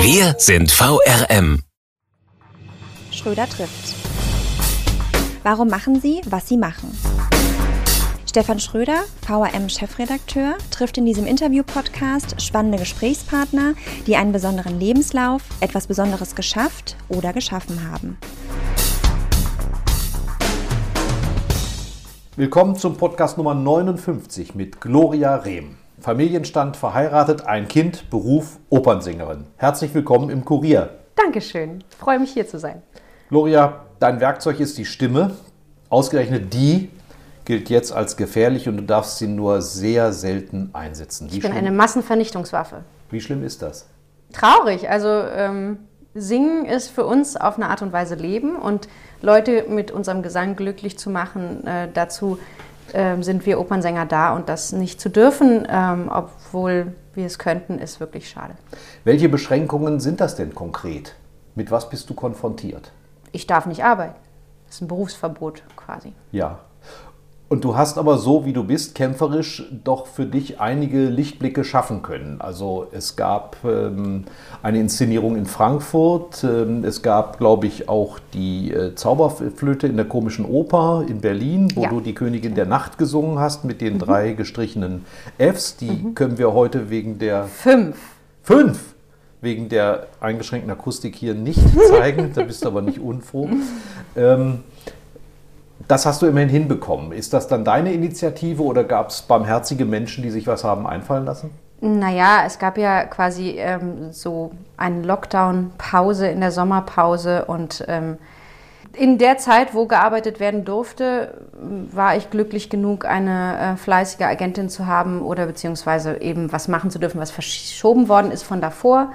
Wir sind VRM. Schröder trifft. Warum machen Sie, was Sie machen? Stefan Schröder, VRM-Chefredakteur, trifft in diesem Interview-Podcast spannende Gesprächspartner, die einen besonderen Lebenslauf, etwas Besonderes geschafft oder geschaffen haben. Willkommen zum Podcast Nummer 59 mit Gloria Rehm. Familienstand verheiratet, ein Kind, Beruf Opernsängerin. Herzlich willkommen im Kurier. Dankeschön. Freue mich hier zu sein. Gloria, dein Werkzeug ist die Stimme. Ausgerechnet die gilt jetzt als gefährlich und du darfst sie nur sehr selten einsetzen. Wie ich bin schlimm, eine Massenvernichtungswaffe. Wie schlimm ist das? Traurig. Also ähm, Singen ist für uns auf eine Art und Weise Leben und Leute mit unserem Gesang glücklich zu machen, äh, dazu äh, sind wir Opernsänger da und das nicht zu dürfen, ähm, obwohl wir es könnten, ist wirklich schade. Welche Beschränkungen sind das denn konkret? Mit was bist du konfrontiert? Ich darf nicht arbeiten. Das ist ein Berufsverbot quasi. Ja. Und du hast aber so, wie du bist, kämpferisch doch für dich einige Lichtblicke schaffen können. Also es gab ähm, eine Inszenierung in Frankfurt, ähm, es gab, glaube ich, auch die äh, Zauberflöte in der komischen Oper in Berlin, wo ja. du die Königin der Nacht gesungen hast mit den mhm. drei gestrichenen Fs. Die mhm. können wir heute wegen der... Fünf. Fünf! Wegen der eingeschränkten Akustik hier nicht zeigen, da bist du aber nicht unfroh. Ähm, das hast du immerhin hinbekommen. Ist das dann deine Initiative oder gab es barmherzige Menschen, die sich was haben einfallen lassen? Naja, es gab ja quasi ähm, so eine Lockdown-Pause in der Sommerpause und ähm, in der Zeit, wo gearbeitet werden durfte, war ich glücklich genug, eine äh, fleißige Agentin zu haben oder beziehungsweise eben was machen zu dürfen, was verschoben worden ist von davor.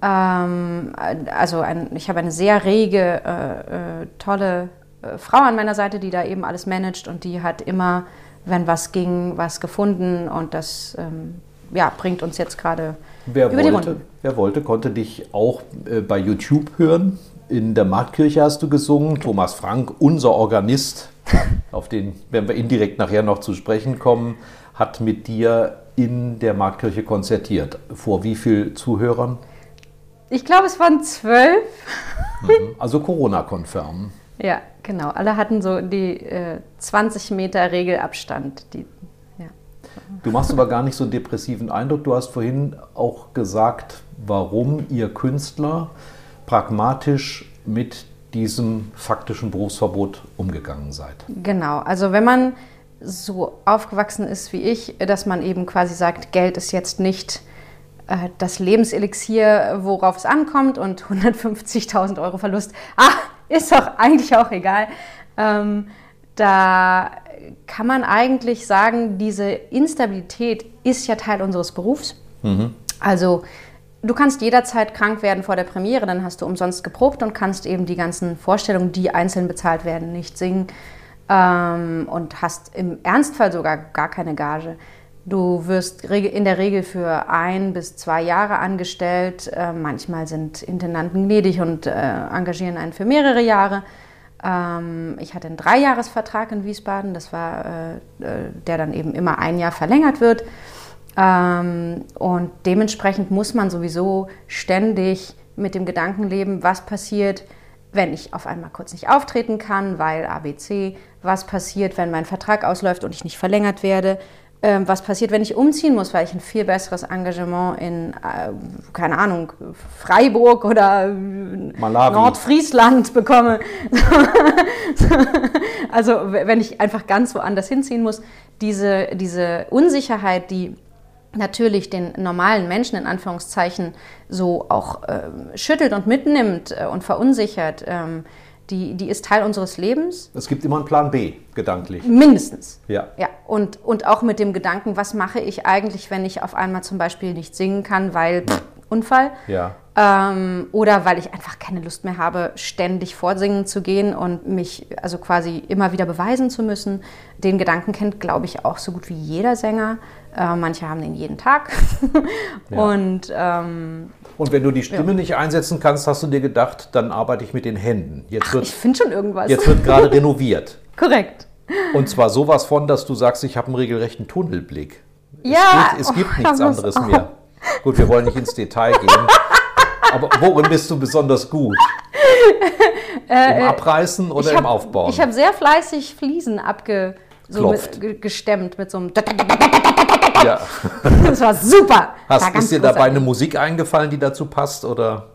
Ähm, also ein, ich habe eine sehr rege, äh, äh, tolle Frau an meiner Seite, die da eben alles managt und die hat immer, wenn was ging, was gefunden und das ähm, ja, bringt uns jetzt gerade über wollte, die Runde. Wer wollte, konnte dich auch äh, bei YouTube hören. In der Marktkirche hast du gesungen. Thomas Frank, unser Organist, auf den werden wir indirekt nachher noch zu sprechen kommen, hat mit dir in der Marktkirche konzertiert. Vor wie vielen Zuhörern? Ich glaube, es waren zwölf. Mhm. Also Corona-konfirm. Ja, genau. Alle hatten so die äh, 20 Meter Regelabstand. Die, ja. Du machst aber gar nicht so einen depressiven Eindruck. Du hast vorhin auch gesagt, warum ihr Künstler pragmatisch mit diesem faktischen Berufsverbot umgegangen seid. Genau. Also wenn man so aufgewachsen ist wie ich, dass man eben quasi sagt, Geld ist jetzt nicht äh, das Lebenselixier, worauf es ankommt und 150.000 Euro Verlust. Ah, ist doch eigentlich auch egal. Ähm, da kann man eigentlich sagen, diese Instabilität ist ja Teil unseres Berufs. Mhm. Also du kannst jederzeit krank werden vor der Premiere, dann hast du umsonst geprobt und kannst eben die ganzen Vorstellungen, die einzeln bezahlt werden, nicht singen ähm, und hast im Ernstfall sogar gar keine Gage. Du wirst in der Regel für ein bis zwei Jahre angestellt. Äh, manchmal sind Intendanten gnädig und äh, engagieren einen für mehrere Jahre. Ähm, ich hatte einen Dreijahresvertrag in Wiesbaden, das war, äh, der dann eben immer ein Jahr verlängert wird. Ähm, und dementsprechend muss man sowieso ständig mit dem Gedanken leben, was passiert, wenn ich auf einmal kurz nicht auftreten kann, weil ABC, was passiert, wenn mein Vertrag ausläuft und ich nicht verlängert werde, ähm, was passiert, wenn ich umziehen muss, weil ich ein viel besseres Engagement in, äh, keine Ahnung, Freiburg oder Malawi. Nordfriesland bekomme. also wenn ich einfach ganz woanders hinziehen muss, diese, diese Unsicherheit, die natürlich den normalen Menschen in Anführungszeichen so auch äh, schüttelt und mitnimmt äh, und verunsichert, ähm, die, die ist Teil unseres Lebens. Es gibt immer einen Plan B, gedanklich. Mindestens. Ja. ja. Und, und auch mit dem Gedanken, was mache ich eigentlich, wenn ich auf einmal zum Beispiel nicht singen kann, weil pff, Unfall. Ja. Ähm, oder weil ich einfach keine Lust mehr habe, ständig vorsingen zu gehen und mich also quasi immer wieder beweisen zu müssen. Den Gedanken kennt, glaube ich, auch so gut wie jeder Sänger. Äh, manche haben den jeden Tag. Ja. Und ähm, Und wenn du die Stimme nicht einsetzen kannst, hast du dir gedacht, dann arbeite ich mit den Händen. Jetzt ich wird, finde schon irgendwas. jetzt wird gerade renoviert. Korrekt. Und zwar sowas von, dass du sagst, ich habe einen regelrechten Tunnelblick. Ja, Es, geht, es gibt oh, nichts anderes oh. mehr. Gut, wir wollen nicht ins Detail gehen. Aber worin bist du besonders gut? Im Abreißen oder Äh, ich im hab- Aufbauen? Ich habe sehr fleißig Fliesen abge so mit, ge- gestemmt mit so einem. ja. Das war super. Hast, war ist dir dabei eine Musik eingefallen, die dazu passt? Oder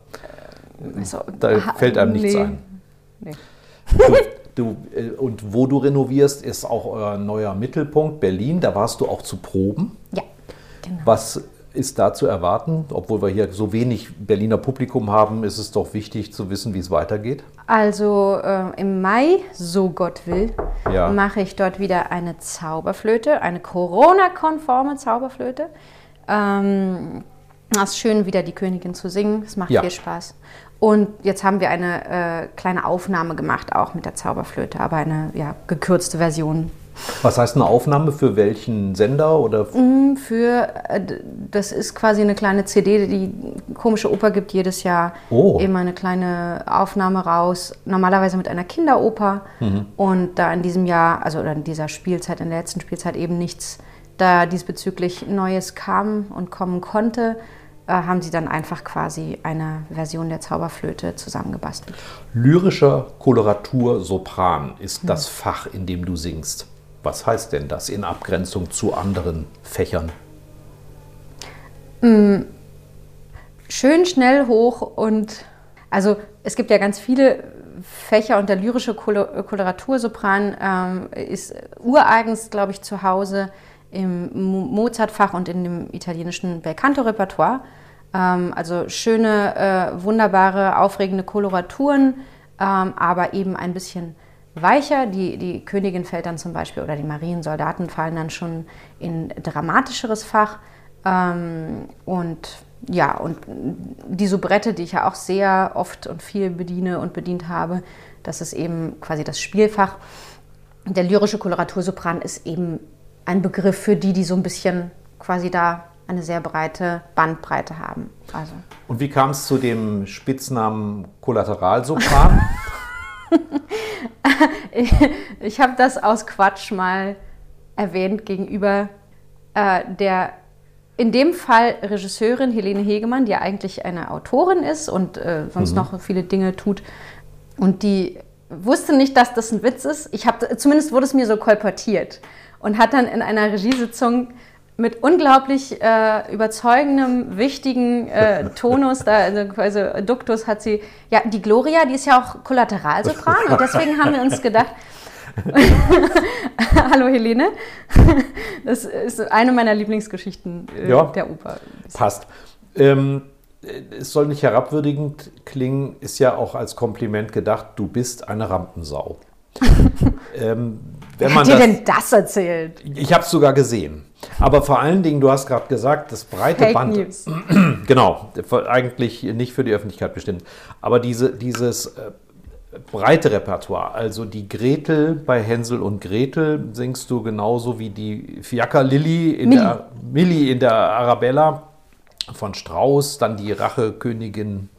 Also, da fällt einem nichts nee. ein? Nee. Du, du, äh, und wo du renovierst, ist auch euer neuer Mittelpunkt Berlin. Da warst du auch zu Proben. Ja, genau. Was ist da zu erwarten? Obwohl wir hier so wenig Berliner Publikum haben, ist es doch wichtig zu wissen, wie es weitergeht. Also äh, im Mai, so Gott will, Ja. mache ich dort wieder eine Zauberflöte, eine Corona-konforme Zauberflöte. Ähm, es ist schön, wieder die Königin zu singen. Es macht Ja. viel Spaß. Und jetzt haben wir eine äh, kleine Aufnahme gemacht, auch mit der Zauberflöte, aber eine ja, gekürzte Version. Was heißt eine Aufnahme für welchen Sender oder Für, äh, das ist quasi eine kleine CD, die komische Oper gibt jedes Jahr Oh. immer eine kleine Aufnahme raus, normalerweise mit einer Kinderoper. Und da in diesem Jahr, also oder in dieser Spielzeit, in der letzten Spielzeit eben nichts da diesbezüglich Neues kam und kommen konnte, äh, haben sie dann einfach quasi eine Version der Zauberflöte zusammengebastelt. lyrischer Koloratur Sopran ist das Fach, in dem du singst. Was heißt denn das in Abgrenzung zu anderen Fächern? schön schnell hoch und also es gibt ja ganz viele Fächer und der lyrische Kolo- Koloratursopran ähm, ist ureigens, glaube ich, zu Hause im Mo- Mozartfach und in dem italienischen Belcanto-Repertoire. Ähm, also schöne, äh, wunderbare, aufregende Koloraturen, ähm, aber eben ein bisschen weicher. Die, die Königin fällt dann zum Beispiel oder die Mariensoldaten fallen dann schon in dramatischeres Fach. Ähm, und ja, und die Soubrette, die ich ja auch sehr oft und viel bediene und bedient habe, das ist eben quasi das Spielfach. Der lyrische Koloratursopran ist eben ein Begriff für die, die so ein bisschen quasi da eine sehr breite Bandbreite haben. Also Und wie kam es zu dem Spitznamen Kollateralsopran? ich habe das aus Quatsch mal erwähnt gegenüber äh, der in dem Fall Regisseurin Helene Hegemann, die ja eigentlich eine Autorin ist und äh, sonst noch viele Dinge tut. Und die wusste nicht, dass das ein Witz ist. Ich hab, zumindest wurde es mir so kolportiert. Und hat dann in einer Regiesitzung mit unglaublich äh, überzeugendem, wichtigen äh, Tonus, da, also Duktus hat sie, ja, die Gloria, die ist ja auch Kollateralsopran und deswegen haben wir uns gedacht, Hallo Helene. Das ist eine meiner Lieblingsgeschichten äh, Ja. der Oper. Passt. Ähm, es soll nicht herabwürdigend klingen, ist ja auch als Kompliment gedacht, du bist eine Rampensau. ähm, wenn man hat dir denn das erzählt? ich habe es sogar gesehen. Aber vor allen Dingen, du hast gerade gesagt, das breite Fake Band. News. Genau, eigentlich nicht für die Öffentlichkeit bestimmt. Aber diese, dieses äh, breite Repertoire, also die Gretel bei Hänsel und Gretel singst du genauso wie die Fiaker Lilly in Milli. der Milli in der Arabella von Strauss, dann die Rachekönigin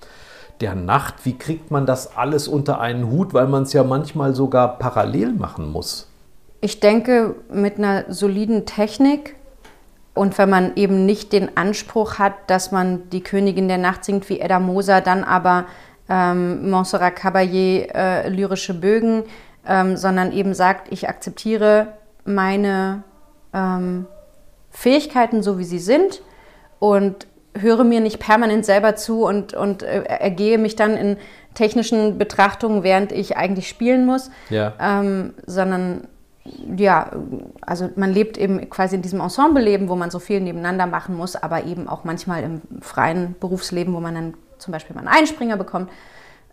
der Nacht. Wie kriegt man das alles unter einen Hut, weil man es ja manchmal sogar parallel machen muss? Ich denke, mit einer soliden Technik und wenn man eben nicht den Anspruch hat, dass man die Königin der Nacht singt wie Edda Moser, dann aber ähm, Montserrat Caballé äh, lyrische Bögen, ähm, sondern eben sagt, ich akzeptiere meine ähm, Fähigkeiten so, wie sie sind und höre mir nicht permanent selber zu und, und äh, ergehe mich dann in technischen Betrachtungen, während ich eigentlich spielen muss, Ja. ähm, sondern ja, also man lebt eben quasi in diesem Ensemble-Leben, wo man so viel nebeneinander machen muss, aber eben auch manchmal im freien Berufsleben, wo man dann zum Beispiel mal einen Einspringer bekommt,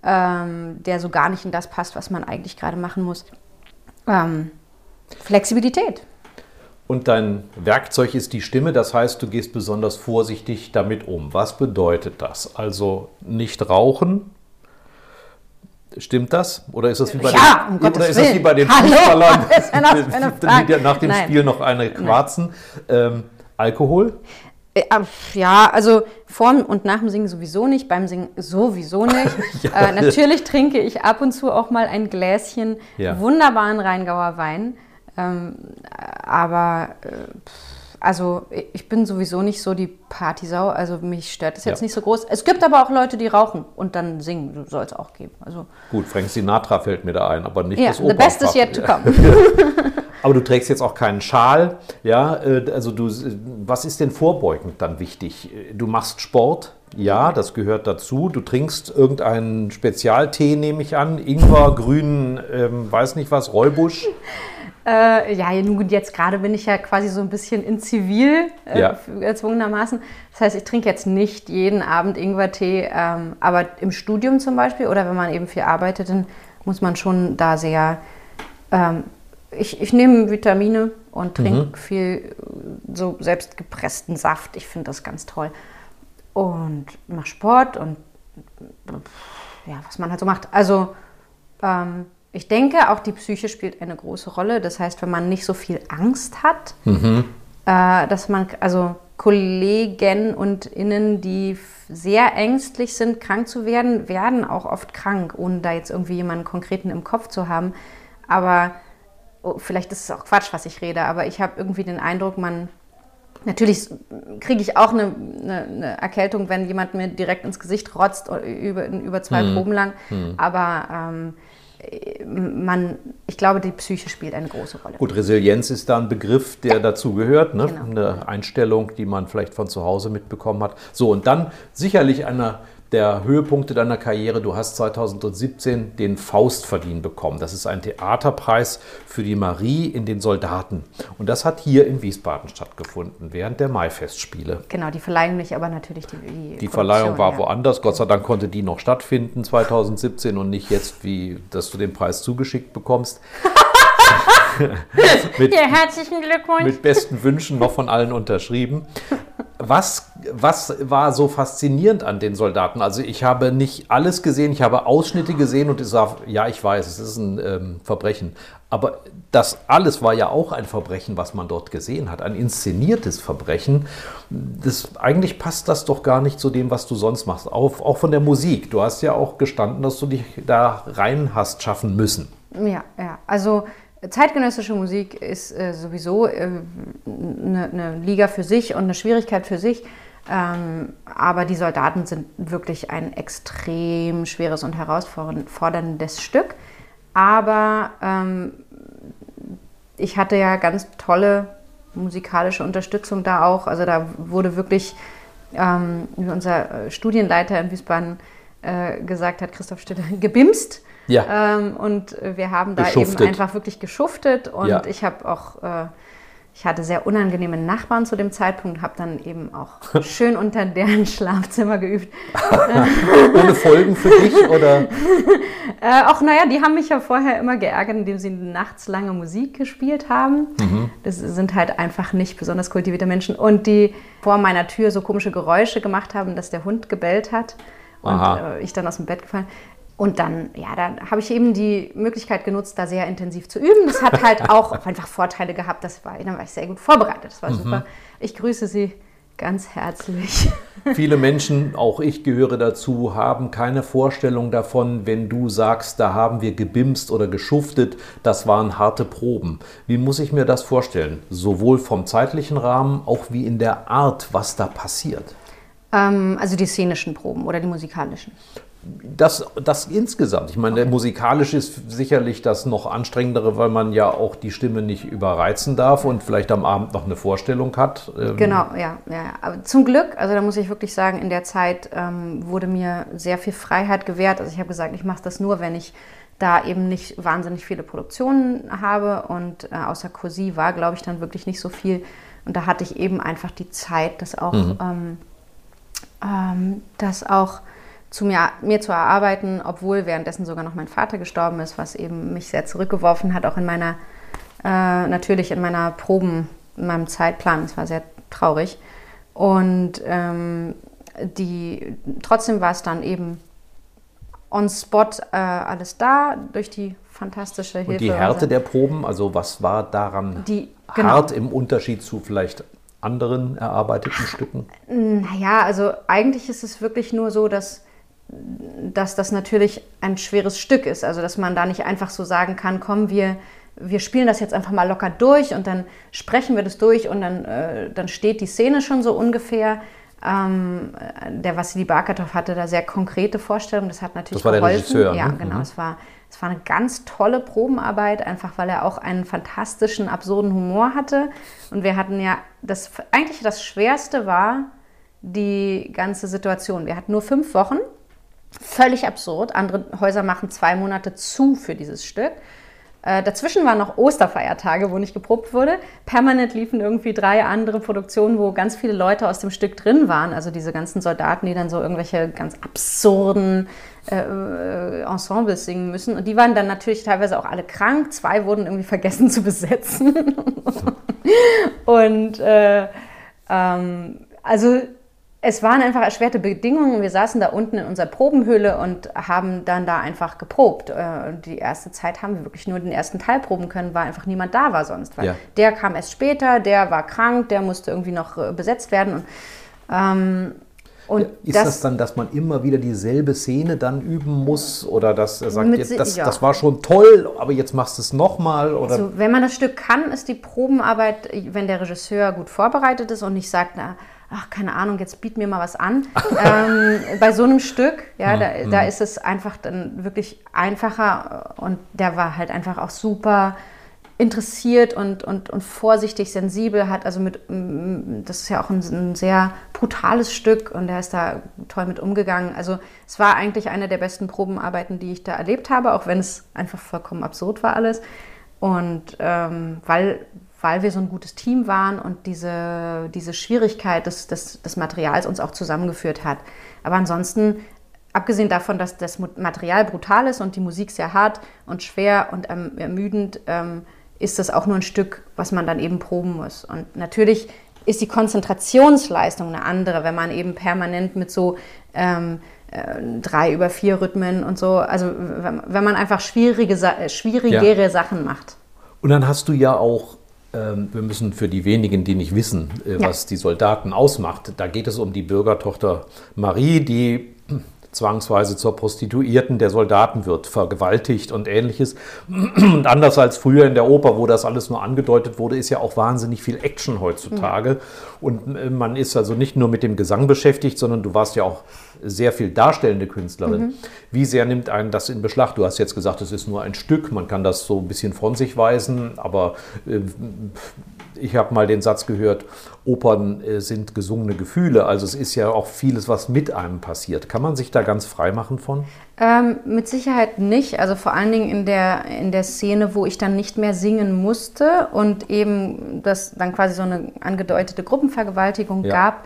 ähm, der so gar nicht in das passt, was man eigentlich gerade machen muss. Ähm, Flexibilität. Und dein Werkzeug ist die Stimme, das heißt, du gehst besonders vorsichtig damit um. Was bedeutet das? Also nicht rauchen, Stimmt das? Oder ist das wie bei ja, den, um oder ist das wie bei den Hallo, Fußballern, die nach dem Nein. Spiel noch eine quarzen? Ähm, Alkohol? Äh, Ja, also vor und nach dem Singen sowieso nicht, beim Singen sowieso nicht. Ja. äh, natürlich trinke ich ab und zu auch mal ein Gläschen Ja. wunderbaren Rheingauer Wein. Ähm, aber äh, also ich bin sowieso nicht so die Partysau, also mich stört das jetzt Ja. nicht so groß. Es gibt aber auch Leute, die rauchen und dann singen, soll es auch geben. Also Gut, Frank Sinatra fällt mir da ein, aber nicht ja, das the best is Opernfach. yet to come. Aber du trägst jetzt auch keinen Schal, ja? äh, Also du, was ist denn vorbeugend dann wichtig? Du machst Sport, ja, das gehört dazu. Du trinkst irgendeinen Spezialtee, nehme ich an, Ingwer, grünen, ähm, weiß nicht was, Räubusch. Äh, ja, nun jetzt gerade bin ich ja quasi so ein bisschen in Zivil äh, Ja. erzwungenermaßen. Das heißt, ich trinke jetzt nicht jeden Abend Ingwertee, ähm, aber im Studium zum Beispiel oder wenn man eben viel arbeitet, dann muss man schon da sehr. Ähm, ich, ich nehme Vitamine und trinke viel äh, so selbstgepressten Saft. Ich finde das ganz toll. Und mache Sport und ja, was man halt so macht. Also ähm, ich denke, auch die Psyche spielt eine große Rolle. Das heißt, wenn man nicht so viel Angst hat, äh, dass man, also Kollegen und Innen, die sehr ängstlich sind, krank zu werden, werden auch oft krank, ohne da jetzt irgendwie jemanden konkreten im Kopf zu haben. Aber oh, vielleicht ist es auch Quatsch, was ich rede, aber ich habe irgendwie den Eindruck, man Natürlich kriege ich auch eine, eine, eine Erkältung, wenn jemand mir direkt ins Gesicht rotzt über, über zwei Proben lang. Aber ähm, man, ich glaube, die Psyche spielt eine große Rolle. Gut, Resilienz ist da ein Begriff, der dazugehört, ne? Genau. eine Einstellung, die man vielleicht von zu Hause mitbekommen hat. So, und dann sicherlich einer der Höhepunkte deiner Karriere. Du hast 2017 den Faustverdienen bekommen. Das ist ein Theaterpreis für die Marie in den Soldaten. Und das hat hier in Wiesbaden stattgefunden, während der Maifestspiele. Genau, die verleihen mich aber natürlich die Die, Die Verleihung war ja. woanders. Gott sei Dank konnte die noch stattfinden 2017 und nicht jetzt, wie dass du den Preis zugeschickt bekommst. mit, Ja, herzlichen Glückwunsch. mit besten Wünschen noch von allen unterschrieben. Was, was war so faszinierend an den Soldaten? Also ich habe nicht alles gesehen, ich habe Ausschnitte gesehen und ich sage, ja, ich weiß, es ist ein ähm, Verbrechen. Aber das alles war ja auch ein Verbrechen, was man dort gesehen hat, ein inszeniertes Verbrechen. Das, eigentlich passt das doch gar nicht zu dem, was du sonst machst, auch, auch von der Musik. Du hast ja auch gestanden, dass du dich da rein hast schaffen müssen. Ja, ja. Also zeitgenössische Musik ist äh, sowieso eine äh, ne- ne Liga für sich und eine Schwierigkeit für sich. Ähm, aber die Soldaten sind wirklich ein extrem schweres und herausforderndes Stück. Aber ähm, ich hatte ja ganz tolle musikalische Unterstützung da auch. Also da wurde wirklich, ähm, unser äh, Studienleiter in Wiesbaden äh, gesagt hat, Christoph Stütter, gebimst. Ja. Ähm, und wir haben da Geschuftet. eben einfach wirklich geschuftet und Ja. ich habe auch, äh, ich hatte sehr unangenehme Nachbarn zu dem Zeitpunkt, habe dann eben auch schön unter deren Schlafzimmer geübt. Ohne Folgen für dich oder? Äh, auch naja, die haben mich ja vorher immer geärgert, indem sie nachts lange Musik gespielt haben. Das sind halt einfach nicht besonders kultivierte Menschen und die vor meiner Tür so komische Geräusche gemacht haben, dass der Hund gebellt hat und äh, ich dann aus dem Bett gefallen. Und dann, ja, dann habe ich eben die Möglichkeit genutzt, da sehr intensiv zu üben. Das hat halt auch einfach Vorteile gehabt. Das war, dann war ich sehr gut vorbereitet. Das war super. Ich grüße Sie ganz herzlich. Viele Menschen, auch ich gehöre dazu, haben keine Vorstellung davon, wenn du sagst, da haben wir gebimst oder geschuftet, das waren harte Proben. Wie muss ich mir das vorstellen? Sowohl vom zeitlichen Rahmen, auch wie in der Art, was da passiert. Ähm, also die szenischen Proben oder die musikalischen. Das, das insgesamt. Ich meine, musikalisch ist sicherlich das noch anstrengendere, weil man ja auch die Stimme nicht überreizen darf und vielleicht am Abend noch eine Vorstellung hat. Ähm, Genau, ja, ja. Aber zum Glück, also da muss ich wirklich sagen, in der Zeit ähm, wurde mir sehr viel Freiheit gewährt. Also ich habe gesagt, ich mache das nur, wenn ich da eben nicht wahnsinnig viele Produktionen habe und äh, außer Cosi war, glaube ich, dann wirklich nicht so viel. Und da hatte ich eben einfach die Zeit, das auch, ähm, ähm, das auch zu mir, mir zu erarbeiten, obwohl währenddessen sogar noch mein Vater gestorben ist, was eben mich sehr zurückgeworfen hat, auch in meiner, äh, natürlich in meiner in meinem Zeitplan. Es war sehr traurig. Und ähm, die, trotzdem war es dann eben on spot äh, alles da durch die fantastische Hilfe. Und die Härte der Proben, also was war daran Die- genau. hart im Unterschied zu vielleicht anderen erarbeiteten Stücken? Naja, also eigentlich ist es wirklich nur so, dass, dass das natürlich ein schweres Stück ist. Also dass man da nicht einfach so sagen kann, komm, wir, wir spielen das jetzt einfach mal locker durch und dann sprechen wir das durch und dann, äh, dann steht die Szene schon so ungefähr. Ähm, der Vassili Barkatov hatte da sehr konkrete Vorstellungen. Das hat natürlich Das war der geholfen. Regisseur, Ja, ne? genau. Mhm. Es war, es war eine ganz tolle Probenarbeit, einfach weil er auch einen fantastischen, absurden Humor hatte. Und wir hatten ja, das eigentlich das Schwerste war die ganze Situation. Wir hatten nur fünf Wochen, völlig absurd. Andere Häuser machen zwei Monate zu für dieses Stück. Äh, dazwischen waren noch Osterfeiertage, wo nicht geprobt wurde. Permanent liefen irgendwie drei andere Produktionen, wo ganz viele Leute aus dem Stück drin waren. Also diese ganzen Soldaten, die dann so irgendwelche ganz absurden äh, äh, Ensembles singen müssen. Und die waren dann natürlich teilweise auch alle krank. Zwei wurden irgendwie vergessen zu besetzen. Und äh, ähm, also es waren einfach erschwerte Bedingungen. Wir saßen da unten in unserer Probenhöhle und haben dann da einfach geprobt. Äh, und die erste Zeit haben wir wirklich nur den ersten Teil proben können, weil einfach niemand da war sonst. Ja. der kam erst später, der war krank, der musste irgendwie noch äh, besetzt werden. Und, ähm, und Ist das, dann, dass man immer wieder dieselbe Szene dann üben muss? Oder dass er sagt, jetzt, das, ja. das war schon toll, aber jetzt machst du es nochmal? Also, wenn man das Stück kann, ist die Probenarbeit, wenn der Regisseur gut vorbereitet ist und nicht sagt, na, ach, keine Ahnung, jetzt biet mir mal was an. ähm, bei so einem Stück, ja, da, da ist es einfach dann wirklich einfacher und der war halt einfach auch super interessiert und, und, und vorsichtig, sensibel, hat also mit, das ist ja auch ein, ein sehr brutales Stück und er ist da toll mit umgegangen. Also es war eigentlich eine der besten Probenarbeiten, die ich da erlebt habe, auch wenn es einfach vollkommen absurd war alles. Und ähm, weil, weil wir so ein gutes Team waren und diese, diese Schwierigkeit des, des, des Materials uns auch zusammengeführt hat. Aber ansonsten, abgesehen davon, dass das Material brutal ist und die Musik sehr hart und schwer und ähm, ermüdend, ähm, ist das auch nur ein Stück, was man dann eben proben muss. Und natürlich ist die Konzentrationsleistung eine andere, wenn man eben permanent mit so ähm, äh, drei über vier Rhythmen und so, also wenn, man einfach schwierige, äh, schwierigere Sachen macht. Und dann hast du ja auch, wir müssen für die wenigen, die nicht wissen, äh, Ja. was die Soldaten ausmacht, da geht es um die Bürgertochter Marie, die zwangsweise zur Prostituierten der Soldaten wird, vergewaltigt und ähnliches. Und anders als früher in der Oper, wo das alles nur angedeutet wurde, ist ja auch wahnsinnig viel Action heutzutage. Und äh, man ist also nicht nur mit dem Gesang beschäftigt, sondern du warst ja auch sehr viel darstellende Künstlerin. Wie sehr nimmt einen das in Beschlag? Du hast jetzt gesagt, es ist nur ein Stück, man kann das so ein bisschen von sich weisen, aber äh, ich habe mal den Satz gehört, Opern äh, sind gesungene Gefühle. Also es ist ja auch vieles, was mit einem passiert. Kann man sich da ganz frei machen von? Ähm, mit Sicherheit nicht. Also vor allen Dingen in der, in der Szene, wo ich dann nicht mehr singen musste und eben das dann quasi so eine angedeutete Gruppenvergewaltigung Ja. gab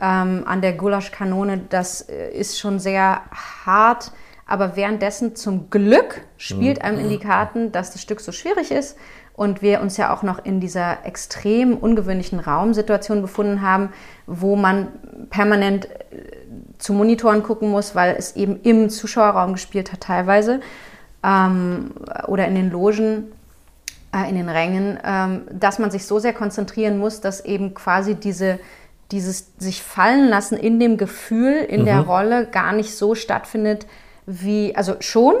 ähm, an der Gulaschkanone. Das äh, ist schon sehr hart. Aber währenddessen zum Glück spielt einem in die Karten, dass das Stück so schwierig ist und wir uns ja auch noch in dieser extrem ungewöhnlichen Raumsituation befunden haben, wo man permanent äh, zu Monitoren gucken muss, weil es eben im Zuschauerraum gespielt hat teilweise ähm, oder in den Logen, äh, in den Rängen, ähm, dass man sich so sehr konzentrieren muss, dass eben quasi diese, dieses sich fallen lassen in dem Gefühl, in der Rolle gar nicht so stattfindet wie, also schon,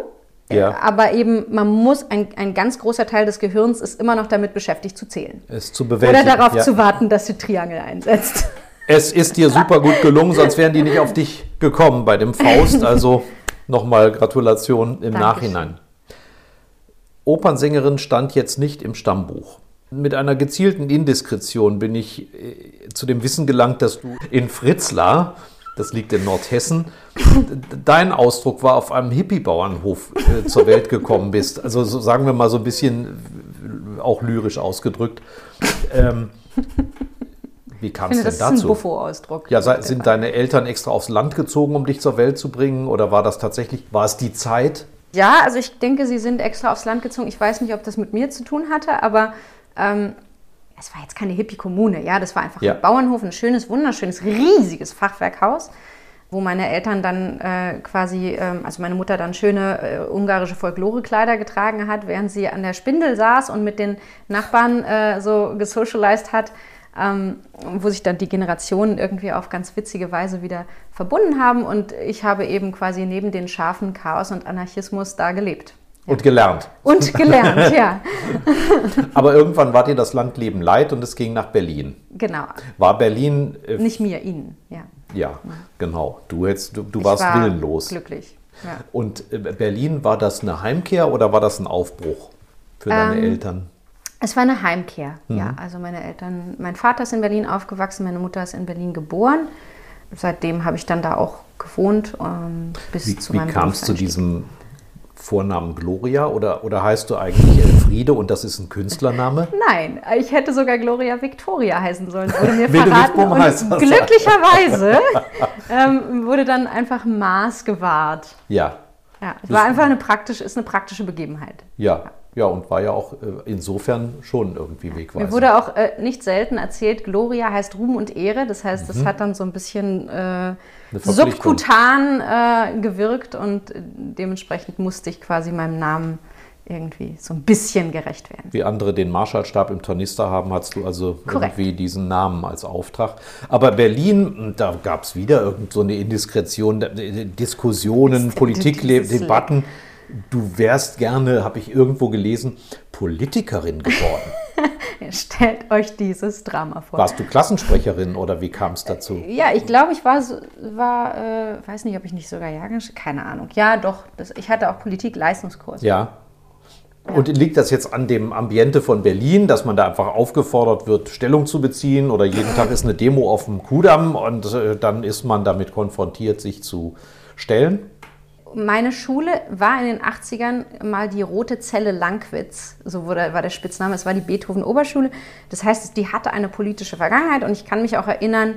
Ja. aber eben man muss, ein, ein ganz großer Teil des Gehirns ist immer noch damit beschäftigt zu zählen. Es zu bewältigen. Oder darauf Ja. zu warten, dass die Triangel einsetzt. Es ist dir super gut gelungen, sonst wären die nicht auf dich gekommen bei dem Faust. Also nochmal Gratulation im Dankeschön. Nachhinein. Opernsängerin stand jetzt nicht im Stammbuch. Mit einer gezielten Indiskretion bin ich äh, zu dem Wissen gelangt, dass du in Fritzlar, das liegt in Nordhessen, dein Ausdruck war, auf einem Hippie-Bauernhof äh, zur Welt gekommen bist. Also so, sagen wir mal so ein bisschen äh, auch lyrisch ausgedrückt. Ähm, wie kam es finde, das denn ist ein dazu? Buffo-Ausdruck. Ja, sei- sind deine Eltern extra aufs Land gezogen, um dich zur Welt zu bringen? Oder war das tatsächlich, war es die Zeit? Ja, also ich denke, sie sind extra aufs Land gezogen. Ich weiß nicht, ob das mit mir zu tun hatte, aber ähm, es war jetzt keine Hippie-Kommune, ja, das war einfach Ja. ein Bauernhof, ein schönes, wunderschönes, riesiges Fachwerkhaus, wo meine Eltern dann äh, quasi, ähm, also meine Mutter dann schöne äh, ungarische Folklorekleider getragen hat, während sie an der Spindel saß und mit den Nachbarn äh, so gesocialized hat, ähm, wo sich dann die Generationen irgendwie auf ganz witzige Weise wieder verbunden haben und ich habe eben quasi neben den Schafen Chaos und Anarchismus da gelebt. Und gelernt. Und gelernt, ja, Aber irgendwann war dir das Landleben leid und es ging nach Berlin. genau. War Berlin, äh, Nicht mir, ihnen, ja. ja, genau. Du, hättest, du, du Ich warst war willenlos. Glücklich. Ja. Und äh, Berlin, war das eine Heimkehr oder war das ein Aufbruch für deine Ähm, Eltern? Es war eine Heimkehr, Mhm. ja. Also meine Eltern, mein Vater ist in Berlin aufgewachsen, meine Mutter ist in Berlin geboren. Seitdem habe ich dann da auch gewohnt ähm, bis Wie, zu wie meinem kamst du Berufseinstieg. diesem Vornamen Gloria oder, oder heißt du eigentlich Elfriede und das ist ein Künstlername? Nein, ich hätte sogar Gloria Victoria heißen sollen. Wurde mir verraten. und heißen? glücklicherweise ähm, wurde dann einfach Maß gewahrt. Ja, Ja, es war einfach eine praktische, ist eine praktische Begebenheit. ja, ja und war ja auch äh, insofern schon irgendwie wegweisend. Mir wurde auch äh, nicht selten erzählt, Gloria heißt Ruhm und Ehre. Das heißt, das hat dann so ein bisschen äh, Mhm. Subkutan äh, gewirkt und äh, dementsprechend musste ich quasi meinem Namen irgendwie so ein bisschen gerecht werden. Wie andere den Marschallstab im Tornister haben, hast du also Korrekt. irgendwie diesen Namen als Auftrag. Aber Berlin, da gab es wieder irgend so eine Indiskretion, äh, Diskussionen, Politikdebatten. Du wärst gerne, habe ich irgendwo gelesen, Politikerin geworden. Stellt euch dieses Drama vor. Warst du Klassensprecherin oder wie kam es dazu? Ja, ich glaube, ich war, war äh, weiß nicht, ob ich nicht sogar Jahrgangs, keine Ahnung. Ja, doch, das, ich hatte auch Politik-Leistungskurs. Ja. Und liegt das jetzt an dem Ambiente von Berlin, dass man da einfach aufgefordert wird, Stellung zu beziehen oder jeden Tag ist eine Demo auf dem Kudamm und äh, dann ist man damit konfrontiert, sich zu stellen? Meine Schule war in den 80ern mal die Rote Zelle Langwitz, so wurde, war der Spitzname. Es war die Beethoven-Oberschule. Das heißt, die hatte eine politische Vergangenheit und ich kann mich auch erinnern,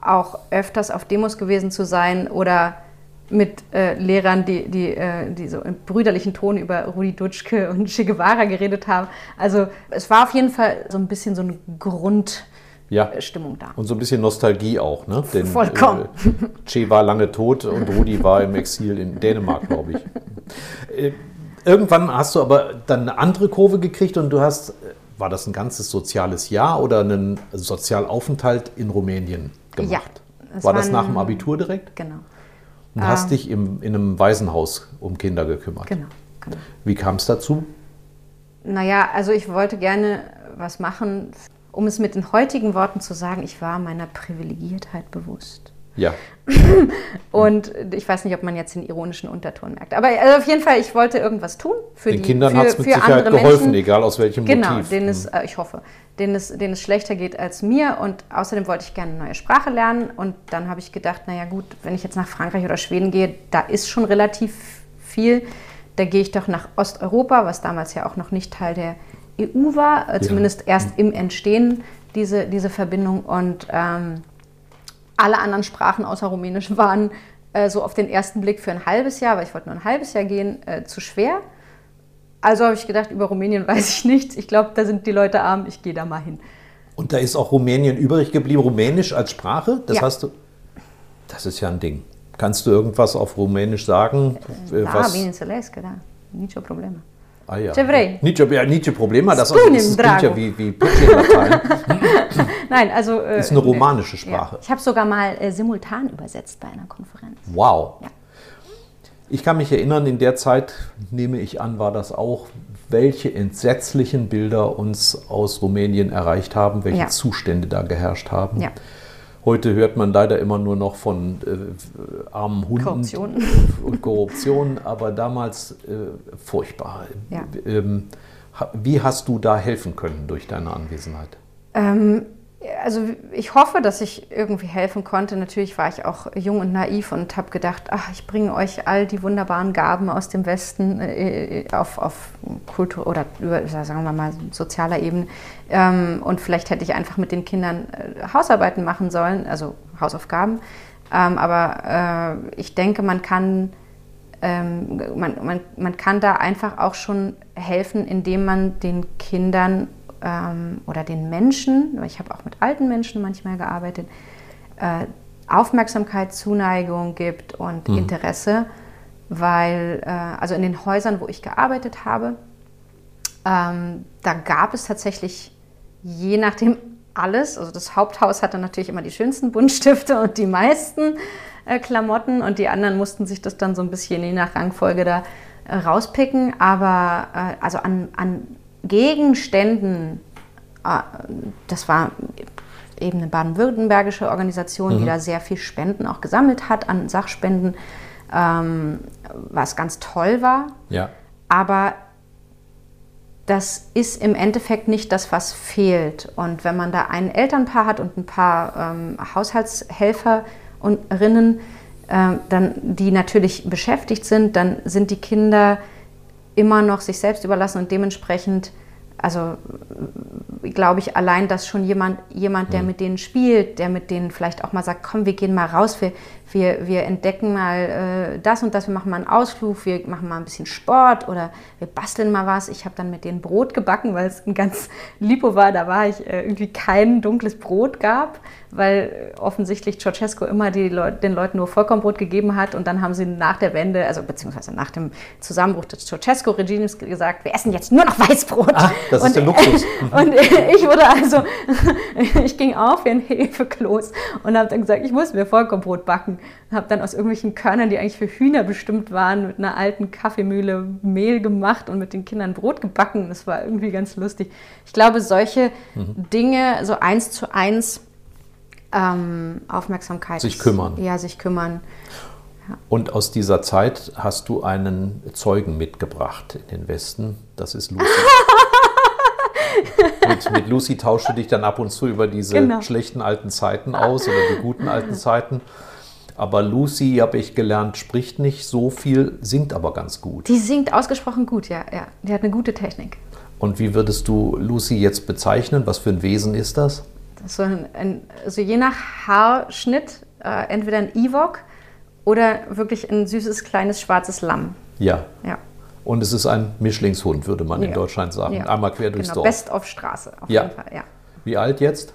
auch öfters auf Demos gewesen zu sein oder mit äh, Lehrern, die, die, äh, die so im brüderlichen Ton über Rudi Dutschke und Che Guevara geredet haben. Also es war auf jeden Fall so ein bisschen so eine Ja. Grundstimmung da. Und so ein bisschen Nostalgie auch, ne? Denn, Vollkommen. Äh, che war lange tot und Rudi war im Exil in Dänemark, glaube ich. Äh, irgendwann hast du aber dann eine andere Kurve gekriegt und du hast, äh, war das ein ganzes soziales Jahr oder einen Sozialaufenthalt in Rumänien gemacht? Ja, War das nach dem Abitur direkt? Genau, Und hast dich im, in einem Waisenhaus um Kinder gekümmert. genau, genau. Wie kam es dazu? Naja, also ich wollte gerne was machen, um es mit den heutigen Worten zu sagen, ich war meiner Privilegiertheit bewusst. Ja, Und ich weiß nicht, ob man jetzt den ironischen Unterton merkt. Aber also auf jeden Fall, ich wollte irgendwas tun für den die Kindern für, hat es mit Sicherheit andere geholfen, Menschen. egal aus welchem Genau, Motiv. denen es, äh, ich hoffe, denen es, denen es schlechter geht als mir. Und außerdem wollte ich gerne eine neue Sprache lernen. Und dann habe ich gedacht, naja gut, wenn ich jetzt nach Frankreich oder Schweden gehe, da ist schon relativ viel. Da gehe ich doch nach Osteuropa, was damals ja auch noch nicht Teil der EU war, äh, zumindest erst im Entstehen diese, diese Verbindung. Und ähm, alle anderen Sprachen außer Rumänisch waren äh, so auf den ersten Blick für ein halbes Jahr, weil ich wollte nur ein halbes Jahr gehen, äh, zu schwer. Also habe ich gedacht, über Rumänien weiß ich nichts. Ich glaube, da sind die Leute arm, ich gehe da mal hin. Und da ist auch Rumänien übrig geblieben, Rumänisch als Sprache. Das Ja. hast du. Das ist ja ein Ding. Kannst du irgendwas auf Rumänisch sagen? Äh, Da, was? bineînțeles da, nicio problemă. Ah, ja. Ce vrei? Nicio, ja, nicio also, das klingt ja wie, wie Pidgin-Latein. Nein, also... Äh, Ist eine nee. romanische Sprache. Ja. Ich habe sogar mal äh, simultan übersetzt bei einer Konferenz. Wow. Ja. Ich kann mich erinnern, in der Zeit, nehme ich an, war das auch, welche entsetzlichen Bilder uns aus Rumänien erreicht haben, welche. Zustände da geherrscht haben. Ja. Heute hört man leider immer nur noch von äh, armen Hunden Korruption. und Korruption, aber damals äh, furchtbar. Ja. Ähm, wie hast du da helfen können durch deine Anwesenheit? Ähm, also ich hoffe, dass ich irgendwie helfen konnte. Natürlich war ich auch jung und naiv und habe gedacht, ach, ich bringe euch all die wunderbaren Gaben aus dem Westen äh, auf, auf Kultur oder über, sagen wir mal, sozialer Ebene. Ähm, und vielleicht hätte ich einfach mit den Kindern äh, Hausarbeiten machen sollen, also Hausaufgaben. Ähm, aber äh, ich denke, man kann ähm, man, man, man kann da einfach auch schon helfen, indem man den Kindern ähm, oder den Menschen, ich habe auch mit alten Menschen manchmal gearbeitet, äh, Aufmerksamkeit, Zuneigung gibt und mhm. Interesse, weil, äh, also in den Häusern, wo ich gearbeitet habe, ähm, da gab es tatsächlich je nachdem alles. Also das Haupthaus hatte natürlich immer die schönsten Buntstifte und die meisten äh, Klamotten und die anderen mussten sich das dann so ein bisschen je nach Rangfolge da äh, rauspicken. Aber äh, also an, an Gegenständen, äh, das war eben eine baden-württembergische Organisation, mhm. die da sehr viel Spenden auch gesammelt hat an Sachspenden, ähm, was ganz toll war. Ja. Aber das ist im Endeffekt nicht das, was fehlt. Und wenn man da ein Elternpaar hat und ein paar ähm, Haushaltshelferinnen, äh, dann, die natürlich beschäftigt sind, dann sind die Kinder immer noch sich selbst überlassen und dementsprechend also glaube ich, allein, dass schon jemand, jemand, der mhm. mit denen spielt, der mit denen vielleicht auch mal sagt, komm, wir gehen mal raus, wir, wir, wir entdecken mal äh, das und das, wir machen mal einen Ausflug, wir machen mal ein bisschen Sport oder wir basteln mal was. Ich habe dann mit denen Brot gebacken, weil es ein ganz Lipo war, da war ich äh, irgendwie kein dunkles Brot gab, weil offensichtlich Ceausescu immer die Leut den Leuten nur Vollkornbrot gegeben hat und dann haben sie nach der Wende, also beziehungsweise nach dem Zusammenbruch des Ceausescu-Regimes gesagt, wir essen jetzt nur noch Weißbrot. Ah, das und, ist der Luxus. und ich wurde also, ich ging auf wie ein Hefekloß und habe dann gesagt, ich muss mir Vollkornbrot backen. Habe dann aus irgendwelchen Körnern, die eigentlich für Hühner bestimmt waren, mit einer alten Kaffeemühle Mehl gemacht und mit den Kindern Brot gebacken. Das war irgendwie ganz lustig. Ich glaube, solche mhm. Dinge, so eins zu eins ähm, Aufmerksamkeit. Sich kümmern. Ja, sich kümmern. Ja. Und aus dieser Zeit hast du einen Zeugen mitgebracht in den Westen. Das ist Lucy. mit, mit, Lucy tauschst du dich dann ab und zu über diese genau. schlechten alten Zeiten aus oder die guten alten Zeiten. Aber Lucy, habe ich gelernt, spricht nicht so viel, singt aber ganz gut. Die singt ausgesprochen gut, ja. ja. Die hat eine gute Technik. Und wie würdest du Lucy jetzt bezeichnen? Was für ein Wesen ist das? so ein, ein, also je nach Haarschnitt äh, entweder ein Ewok oder wirklich ein süßes kleines schwarzes Lamm. Ja. Ja. Und es ist ein Mischlingshund, würde man ja. in Deutschland sagen. Ja. Einmal quer durchs genau. Dorf. Best auf Straße, auf ja. jeden Fall. Ja. Wie alt jetzt?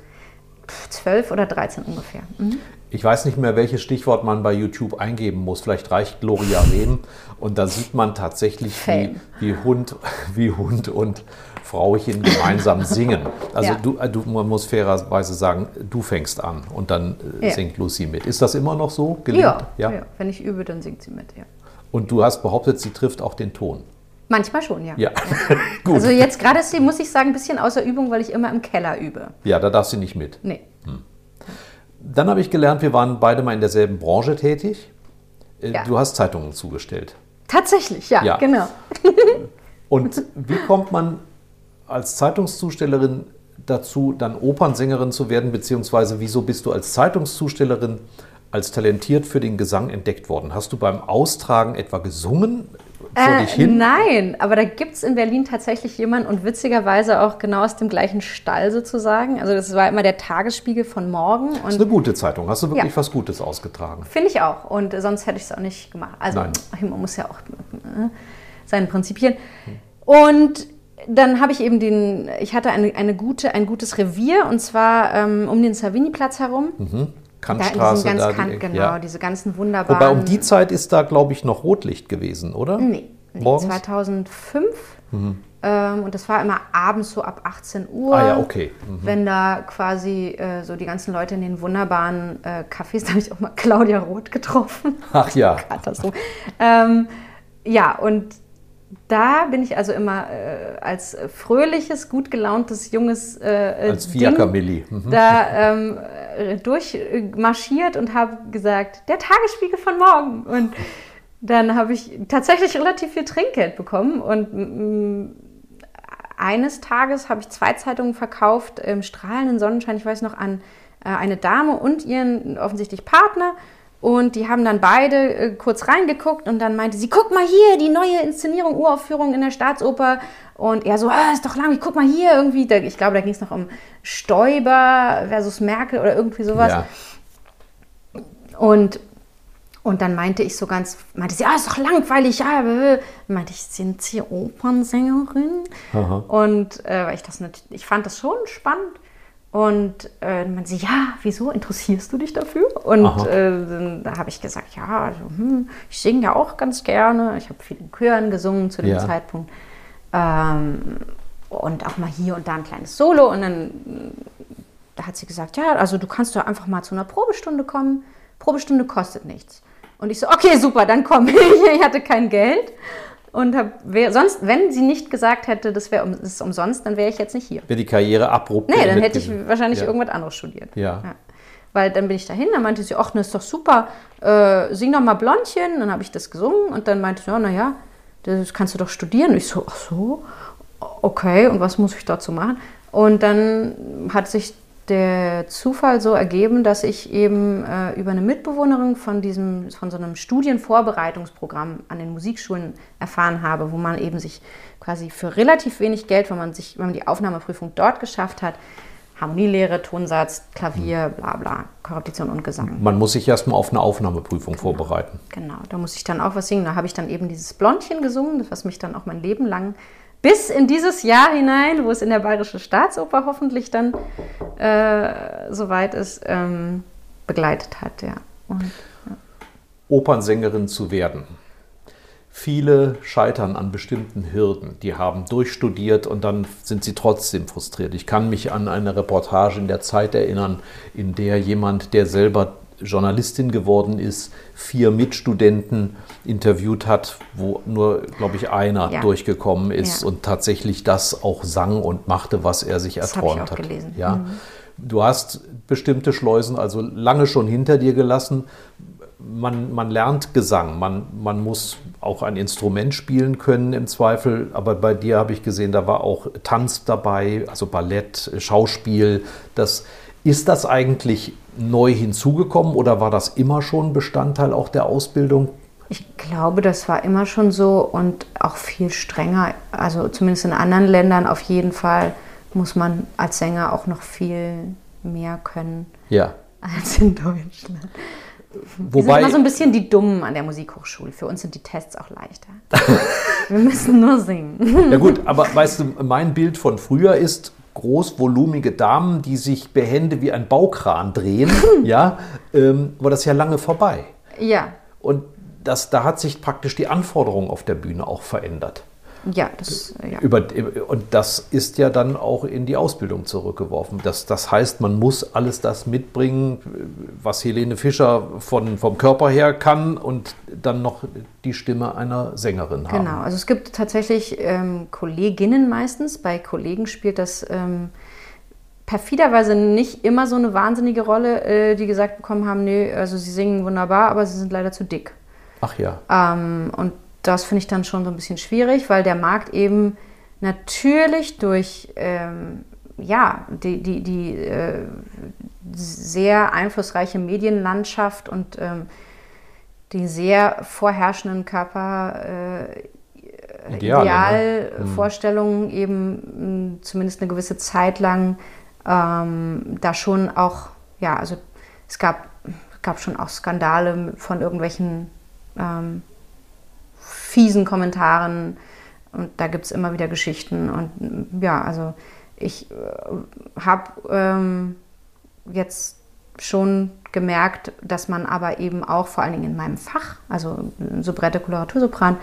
Zwölf oder 13 ungefähr. Mhm. Ich weiß nicht mehr, welches Stichwort man bei YouTube eingeben muss. Vielleicht reicht Gloria Rehm. Und da sieht man tatsächlich, wie, wie, Hund, wie Hund und Frauchen gemeinsam singen. Also ja. du, äh, du, man muss fairerweise sagen, du fängst an und dann äh, singt Lucy mit. Ist das immer noch so? Ja, ja, ja, wenn ich übe, dann singt sie mit, ja. Und du hast behauptet, sie trifft auch den Ton. Manchmal schon, ja. Ja, gut. Also jetzt gerade ist sie, muss ich sagen, ein bisschen außer Übung, weil ich immer im Keller übe. Ja, da darf sie nicht mit. Nee. Hm. Dann habe ich gelernt, wir waren beide mal in derselben Branche tätig. Äh, ja. Du hast Zeitungen zugestellt. Tatsächlich, ja, ja. genau. Und wie kommt man als Zeitungszustellerin dazu, dann Opernsängerin zu werden, beziehungsweise wieso bist du als Zeitungszustellerin als talentiert für den Gesang entdeckt worden? Hast du beim Austragen etwa gesungen? Äh, nein, aber da gibt es in Berlin tatsächlich jemanden und witzigerweise auch genau aus dem gleichen Stall sozusagen. Also das war immer der Tagesspiegel von morgen. das ist eine gute Zeitung. Hast du wirklich ja. was Gutes ausgetragen? Finde ich auch. Und sonst hätte ich es auch nicht gemacht. Also nein. man muss ja auch äh, seine Prinzipien. Und dann habe ich eben den, ich hatte eine, eine gute, ein gutes Revier und zwar ähm, um den Savini-Platz herum. Mhm. Kantstraße, da, da Kant, die, genau, ja. diese ganzen wunderbaren. Wobei um die Zeit ist da, glaube ich, noch Rotlicht gewesen, oder? Nee, nee 2005. Mhm. Ähm, und das war immer abends so ab 18 Uhr. Ah ja, okay. Mhm. Wenn da quasi äh, so die ganzen Leute in den wunderbaren äh, Cafés, da habe ich auch mal Claudia Roth getroffen. Ach ja. Katastrophe. Ähm, ja, und da bin ich also immer äh, als fröhliches, gut gelauntes, junges äh, als Fiaker-Milli. Mhm. da ähm, durchmarschiert und habe gesagt, der Tagesspiegel von morgen. Und dann habe ich tatsächlich relativ viel Trinkgeld bekommen und eines Tages habe ich zwei Zeitungen verkauft im strahlenden Sonnenschein, ich weiß noch, an äh, eine Dame und ihren offensichtlich Partner. Und die haben dann beide äh, kurz reingeguckt und dann meinte sie, guck mal hier, die neue Inszenierung, Uraufführung in der Staatsoper. Und er so, ah, ist doch lang, guck mal hier irgendwie. Da, ich glaube, da ging es noch um Stoiber versus Merkel oder irgendwie sowas. Ja. Und Und dann meinte ich so ganz, meinte sie, ah, ist doch langweilig, ja. Meinte ich, sind Sie Opernsängerin? Aha. Und äh, weil ich das ich fand das schon spannend. Und äh, meinte sie, ja, wieso interessierst du dich dafür? Und äh, dann, da habe ich gesagt, ja, also, hm, ich singe ja auch ganz gerne. Ich habe viel in Chören gesungen zu dem Ja. Zeitpunkt. Ähm, und auch mal hier und da ein kleines Solo. Und dann da hat sie gesagt, ja, also du kannst doch einfach mal zu einer Probestunde kommen. Probestunde kostet nichts. Und ich so, okay, super, dann komme ich. Ich hatte kein Geld. Und hab, wär, sonst, wenn sie nicht gesagt hätte, das wäre um, das ist umsonst, dann wäre ich jetzt nicht hier. Wäre die Karriere abrupt. Nee, dann hätte ich wahrscheinlich ja. irgendwas anderes studiert. Ja. Weil dann bin ich dahin, dann meinte sie, ach, das ist doch super, äh, sing doch mal Blondchen. Dann habe ich das gesungen und dann meinte sie, ja, naja, das kannst du doch studieren. Und ich so, ach so, okay, und was muss ich dazu machen? Und dann hat sich der Zufall so ergeben, dass ich eben äh, über eine Mitbewohnerin von diesem, von so einem Studienvorbereitungsprogramm an den Musikschulen erfahren habe, wo man eben sich quasi für relativ wenig Geld, wenn man sich, wenn man die Aufnahmeprüfung dort geschafft hat, Harmonielehre, Tonsatz, Klavier, bla bla, Korrepetition und Gesang. Man muss sich erstmal auf eine Aufnahmeprüfung vorbereiten. Genau, da muss ich dann auch was singen. Da habe ich dann eben dieses Blondchen gesungen, das was mich dann auch mein Leben lang bis in dieses Jahr hinein, wo es in der Bayerische Staatsoper hoffentlich dann äh, soweit ist, ähm, begleitet hat. Ja. Und, Opernsängerin zu werden. Viele scheitern an bestimmten Hürden. Die haben durchstudiert und dann sind sie trotzdem frustriert. Ich kann mich an eine Reportage in der Zeit erinnern, in der jemand, der selber Journalistin geworden ist, vier Mitstudenten interviewt hat, wo nur, glaube ich, einer Ja. durchgekommen ist Ja. und tatsächlich das auch sang und machte, was er sich Das erträumt hat. gelesen. Ja. Mhm. Du hast bestimmte Schleusen also lange schon hinter dir gelassen. Man, man lernt Gesang, man, man muss auch ein Instrument spielen können im Zweifel, aber bei dir habe ich gesehen, da war auch Tanz dabei, also Ballett, Schauspiel. Das, ist das eigentlich neu hinzugekommen oder war das immer schon Bestandteil auch der Ausbildung? Ich glaube, das war immer schon so und auch viel strenger. Also zumindest in anderen Ländern auf jeden Fall muss man als Sänger auch noch viel mehr können Ja. als in Deutschland. Wir sind Wobei, immer so ein bisschen die Dummen an der Musikhochschule. Für uns sind die Tests auch leichter. Wir müssen nur singen. Ja gut, aber weißt du, mein Bild von früher ist großvolumige Damen, die sich behende wie ein Baukran drehen, ja, ähm, aber das ja lange vorbei. Ja, Und das, da hat sich praktisch die Anforderung auf der Bühne auch verändert. Ja, das, ja. Über, und das ist ja dann auch in die Ausbildung zurückgeworfen. Das, das heißt, man muss alles das mitbringen, was Helene Fischer von, vom Körper her kann und dann noch die Stimme einer Sängerin haben. Genau, also es gibt tatsächlich ähm, Kolleginnen meistens. Bei Kollegen spielt das ähm, perfiderweise nicht immer so eine wahnsinnige Rolle, äh, die gesagt bekommen haben, nee, also sie singen wunderbar, aber sie sind leider zu dick. Ach ja. Ähm, und das finde ich dann schon so ein bisschen schwierig, weil der Markt eben natürlich durch ähm, ja, die, die, die äh, sehr einflussreiche Medienlandschaft und ähm, die sehr vorherrschenden Körper äh, ne? Idealvorstellungen eben mh, zumindest eine gewisse Zeit lang ähm, da schon auch, ja, also es gab, gab schon auch Skandale von irgendwelchen ähm, fiesen Kommentaren und da gibt es immer wieder Geschichten und mh, ja, also ich äh, habe ähm, jetzt schon gemerkt, dass man aber eben auch vor allen Dingen in meinem Fach, also Soubrette, Koloratursopran,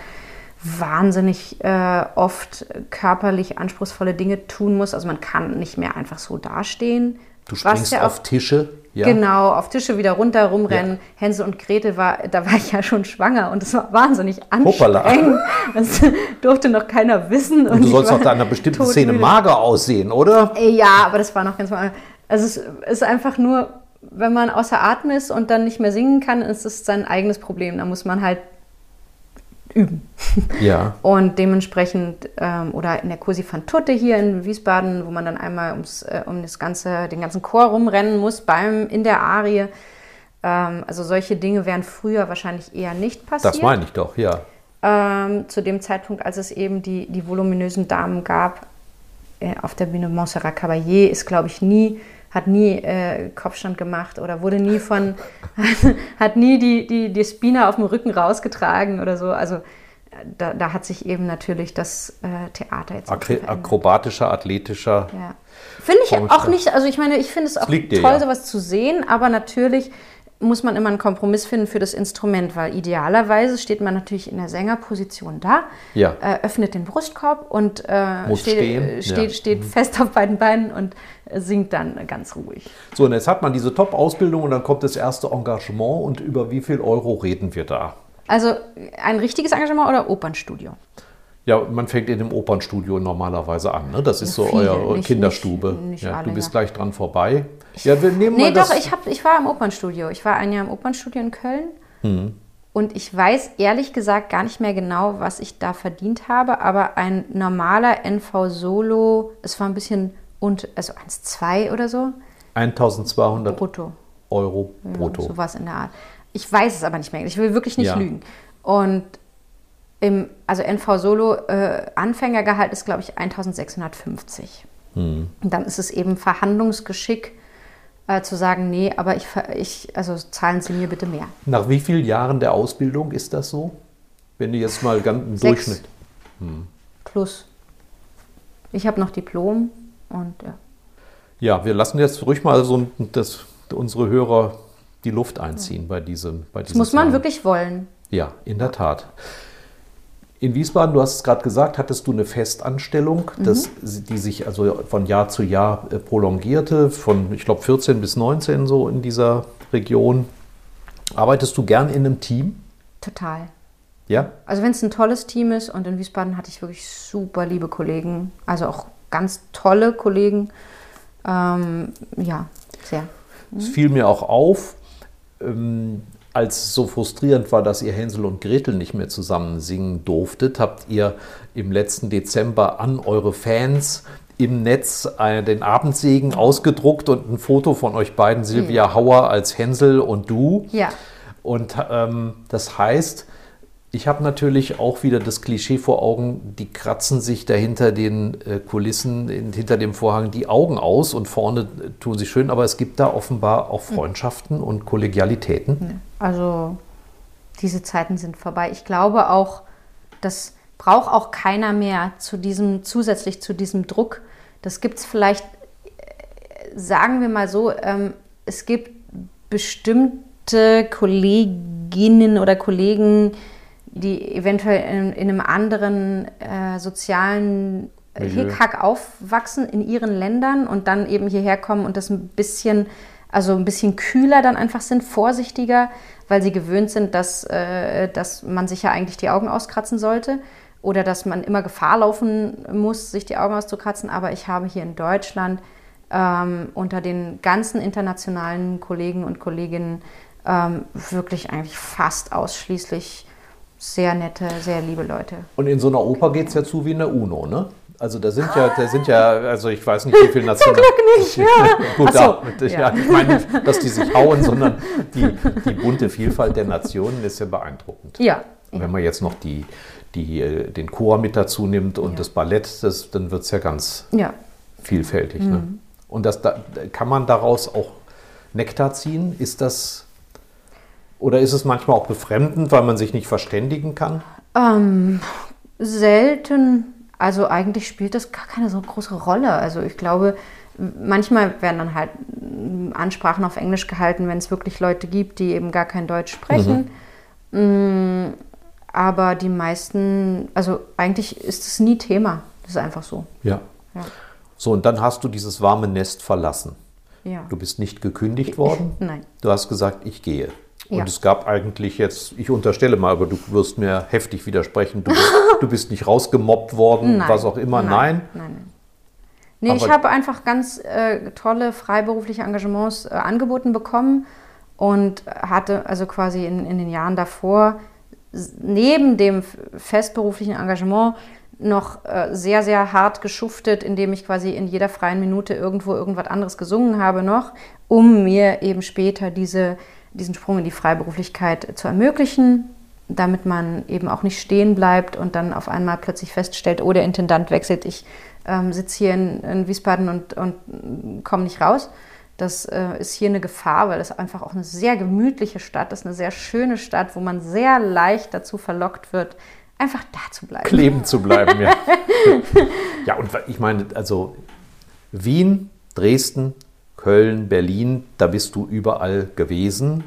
wahnsinnig äh, oft körperlich anspruchsvolle Dinge tun muss. Also man kann nicht mehr einfach so dastehen. Du springst ja auf Tische. Ja. Genau, auf Tische wieder runter rumrennen. Ja. Hänsel und Gretel war, da war ich ja schon schwanger und es war wahnsinnig anstrengend. Das durfte noch keiner wissen. Und du ich sollst doch da in einer bestimmten Szene todmüde. mager aussehen, oder? Äh, Ja, aber das war noch ganz mal. Also es ist einfach nur, wenn man außer Atem ist und dann nicht mehr singen kann, ist es sein eigenes Problem. Da muss man halt üben. Ja. Und dementsprechend, ähm, oder in der Cursi van Tutte hier in Wiesbaden, wo man dann einmal ums, äh, um das ganze, den ganzen Chor rumrennen muss beim, in der Arie. Ähm, also solche Dinge wären früher wahrscheinlich eher nicht passiert. Das meine ich doch, ja. Ähm, zu dem Zeitpunkt, als es eben die, die voluminösen Damen gab, äh, auf der Bühne Montserrat Caballé ist, glaube ich, nie, hat nie äh, Kopfstand gemacht oder wurde nie von, hat nie die, die, die Spina auf dem Rücken rausgetragen oder so. Also da, da hat sich eben natürlich das äh, Theater jetzt auch Akrobatischer, athletischer. Ja. Finde ich auch nicht, also ich meine, ich finde es auch toll, ja. sowas zu sehen, aber natürlich muss man immer einen Kompromiss finden für das Instrument, weil idealerweise steht man natürlich in der Sängerposition da, ja. äh, öffnet den Brustkorb und äh, steht, äh, steht, ja. steht mhm. fest auf beiden Beinen und äh, singt dann ganz ruhig. So, und jetzt hat man diese Top-Ausbildung und dann kommt das erste Engagement und über wie viel Euro reden wir da? Also ein richtiges Engagement oder Opernstudio? Ja, man fängt in dem Opernstudio normalerweise an. Ne? Das ist so Viele, eure nicht, Kinderstube. Nicht, nicht ja, alle, du bist ja. gleich dran vorbei. Ja, wir nehmen nee, doch, ich, hab, ich war im Opernstudio. Ich war ein Jahr im Opernstudio in Köln. Mhm. Und ich weiß ehrlich gesagt gar nicht mehr genau, was ich da verdient habe, aber ein normaler NV-Solo, es war ein bisschen, und, also 1,2 oder so. 1200 brutto. Euro brutto. Ja, sowas in der Art. Ich weiß es aber nicht mehr. Ich will wirklich nicht ja. lügen. Und im, also NV Solo äh, Anfängergehalt ist, glaube ich, 1650. Hm. Und dann ist es eben Verhandlungsgeschick äh, zu sagen, nee, aber ich, ich, also zahlen Sie mir bitte mehr. Nach wie vielen Jahren der Ausbildung ist das so? Wenn du jetzt mal ganz im Durchschnitt. Hm. Plus. Ich habe noch Diplom und ja. Ja, wir lassen jetzt ruhig mal so das, unsere Hörer die Luft einziehen bei diesem. Bei das muss man wirklich wollen. Ja, in der Tat. In Wiesbaden, du hast es gerade gesagt, hattest du eine Festanstellung, mhm. das, die sich also von Jahr zu Jahr äh, prolongierte, von ich glaube 14 bis 19 so in dieser Region. Arbeitest du gern in einem Team? Total. Ja? Also wenn es ein tolles Team ist und in Wiesbaden hatte ich wirklich super liebe Kollegen, also auch ganz tolle Kollegen. Ähm, ja, sehr. Mhm. Es fiel mir auch auf, ähm, als es so frustrierend war, dass ihr Hänsel und Gretel nicht mehr zusammen singen durftet, habt ihr im letzten Dezember an eure Fans im Netz äh, den Abendsegen ausgedruckt und ein Foto von euch beiden, Silvia Hauer als Hänsel und du. Ja. Und ähm, das heißt, ich habe natürlich auch wieder das Klischee vor Augen, die kratzen sich dahinter den äh, Kulissen, hinter dem Vorhang die Augen aus und vorne äh, tun sie schön, aber es gibt da offenbar auch hm. Freundschaften und Kollegialitäten. Also diese Zeiten sind vorbei. Ich glaube auch, das braucht auch keiner mehr zu diesem, zusätzlich zu diesem Druck. Das gibt es vielleicht, äh, sagen wir mal so, ähm, es gibt bestimmte Kolleginnen oder Kollegen, die eventuell in, in einem anderen äh, sozialen Hickhack aufwachsen in ihren Ländern und dann eben hierher kommen und das ein bisschen, also ein bisschen kühler dann einfach sind, vorsichtiger, weil sie gewöhnt sind, dass, äh, dass man sich ja eigentlich die Augen auskratzen sollte oder dass man immer Gefahr laufen muss, sich die Augen auszukratzen. Aber ich habe hier in Deutschland ähm, unter den ganzen internationalen Kollegen und Kolleginnen ähm, wirklich eigentlich fast ausschließlich sehr nette, sehr liebe Leute. Und in so einer Oper geht es ja zu wie in der UNO, ne? Also da sind ja, da sind ja, also ich weiß nicht, wie viele Nationen. Zum Glück nicht, ja. Gut, so, da, ja. ja. ich meine nicht, dass die sich hauen, sondern die, die bunte Vielfalt der Nationen ist ja beeindruckend. Ja. Wenn man jetzt noch die, die, äh, den Chor mit dazu nimmt und ja. das Ballett, das, dann wird es ja ganz vielfältig. Ne? Mhm. Ne? Und das, da, kann man daraus auch Nektar ziehen? Ist das oder ist es manchmal auch befremdend, weil man sich nicht verständigen kann? Ähm, selten. Also eigentlich spielt das gar keine so große Rolle. Also ich glaube, manchmal werden dann halt Ansprachen auf Englisch gehalten, wenn es wirklich Leute gibt, die eben gar kein Deutsch sprechen. Mhm. Aber die meisten, also eigentlich ist es nie Thema. Das ist einfach so. Ja. ja. So, und dann hast du dieses warme Nest verlassen. Ja. Du bist nicht gekündigt worden. Nein. Du hast gesagt, ich gehe. Und ja. es gab eigentlich jetzt, ich unterstelle mal, aber du wirst mir heftig widersprechen, du, du bist nicht rausgemobbt worden, nein. was auch immer. Nein. Nein, nein. nein. Nee, aber ich habe einfach ganz äh, tolle freiberufliche Engagements äh, angeboten bekommen und hatte also quasi in, in den Jahren davor neben dem festberuflichen Engagement noch äh, sehr, sehr hart geschuftet, indem ich quasi in jeder freien Minute irgendwo irgendwas anderes gesungen habe noch, um mir eben später diese diesen Sprung in die Freiberuflichkeit zu ermöglichen, damit man eben auch nicht stehen bleibt und dann auf einmal plötzlich feststellt, oh, der Intendant wechselt, ich ähm, sitze hier in, in, Wiesbaden und, und komme nicht raus. Das äh, ist hier eine Gefahr, weil es einfach auch eine sehr gemütliche Stadt ist, eine sehr schöne Stadt, wo man sehr leicht dazu verlockt wird, einfach da zu bleiben. Kleben zu bleiben, ja. ja, und ich meine, also Wien, Dresden, Köln, Berlin, da bist du überall gewesen.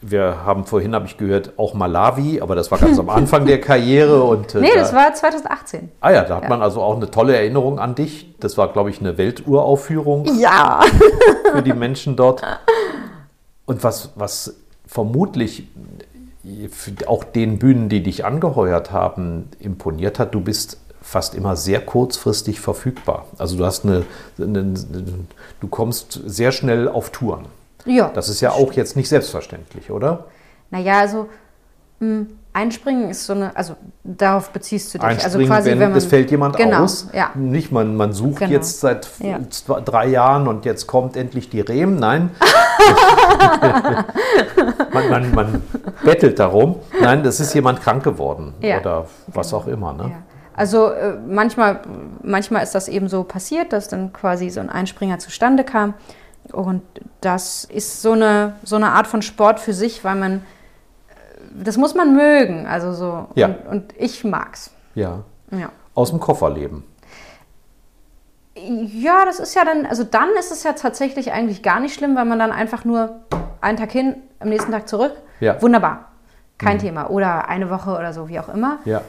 Wir haben vorhin, habe ich gehört, auch Malawi, aber das war ganz am Anfang der Karriere. Und, äh, nee, das war 2018. Ah ja, da hat ja. man also auch eine tolle Erinnerung an dich. Das war, glaube ich, eine Welturaufführung. Ja. Für die Menschen dort. Und was, was vermutlich auch den Bühnen, die dich angeheuert haben, imponiert hat, du bist fast immer sehr kurzfristig verfügbar. Also du hast eine, eine du kommst sehr schnell auf Touren. Ja. Das ist ja auch jetzt nicht selbstverständlich, oder? Naja, also mh, hm, Einspringen ist so eine, also darauf beziehst du dich. Also Einspringen, also quasi, wenn, wenn man, es fällt jemand genau, aus. Ja. Nicht, man, man sucht genau. jetzt seit ja. zwei, drei Jahren und jetzt kommt endlich die Rehm. Nein. man, man, man, bettelt darum. Nein, das ist jemand krank geworden ja. oder was auch immer. Ne? Also äh, manchmal, manchmal ist das eben so passiert, dass dann quasi so ein Einspringer zustande kam. Und das ist so eine, so eine Art von Sport für sich, weil man, das muss man mögen. Also so. Ja. Und, und ich mag's. Ja. ja. Aus dem Koffer leben. Ja, das ist ja dann, also dann ist es ja tatsächlich eigentlich gar nicht schlimm, weil man dann einfach nur einen Tag hin, am nächsten Tag zurück. Ja. Wunderbar. Kein mhm. Thema. Oder eine Woche oder so, wie auch immer. Ja.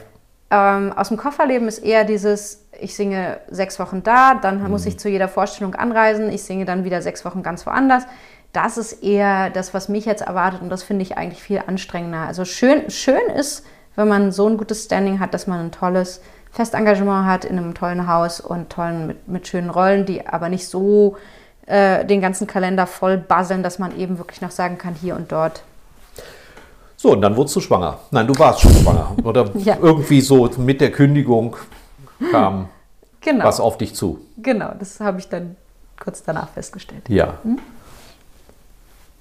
Ähm, aus dem Kofferleben ist eher dieses, ich singe sechs Wochen da, dann mhm. muss ich zu jeder Vorstellung anreisen, ich singe dann wieder sechs Wochen ganz woanders. Das ist eher das, was mich jetzt erwartet und das finde ich eigentlich viel anstrengender. Also schön, schön ist, wenn man so ein gutes Standing hat, dass man ein tolles Festengagement hat in einem tollen Haus und tollen mit, mit schönen Rollen, die aber nicht so äh, den ganzen Kalender voll buzzeln, dass man eben wirklich noch sagen kann, hier und dort so, und dann wurdest du schwanger. Nein, du warst schon schwanger. Oder ja. irgendwie so mit der Kündigung kam genau. was auf dich zu. Genau, das habe ich dann kurz danach festgestellt. Ja. Hm?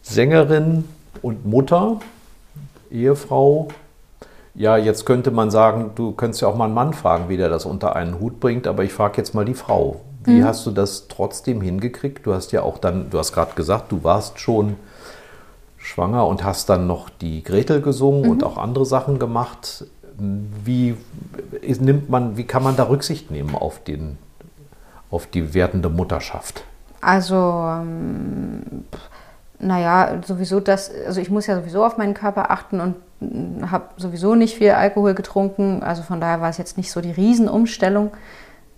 Sängerin und Mutter, Ehefrau. Ja, jetzt könnte man sagen, du könntest ja auch mal einen Mann fragen, wie der das unter einen Hut bringt, aber ich frage jetzt mal die Frau. Wie mhm. hast du das trotzdem hingekriegt? Du hast ja auch dann, du hast gerade gesagt, du warst schon schwanger und hast dann noch die Gretel gesungen mhm. und auch andere Sachen gemacht. Wie nimmt man, wie kann man da Rücksicht nehmen auf, den, auf die werdende Mutterschaft? Also, ähm, naja, sowieso das, also ich muss ja sowieso auf meinen Körper achten und habe sowieso nicht viel Alkohol getrunken. Also von daher war es jetzt nicht so die Riesenumstellung.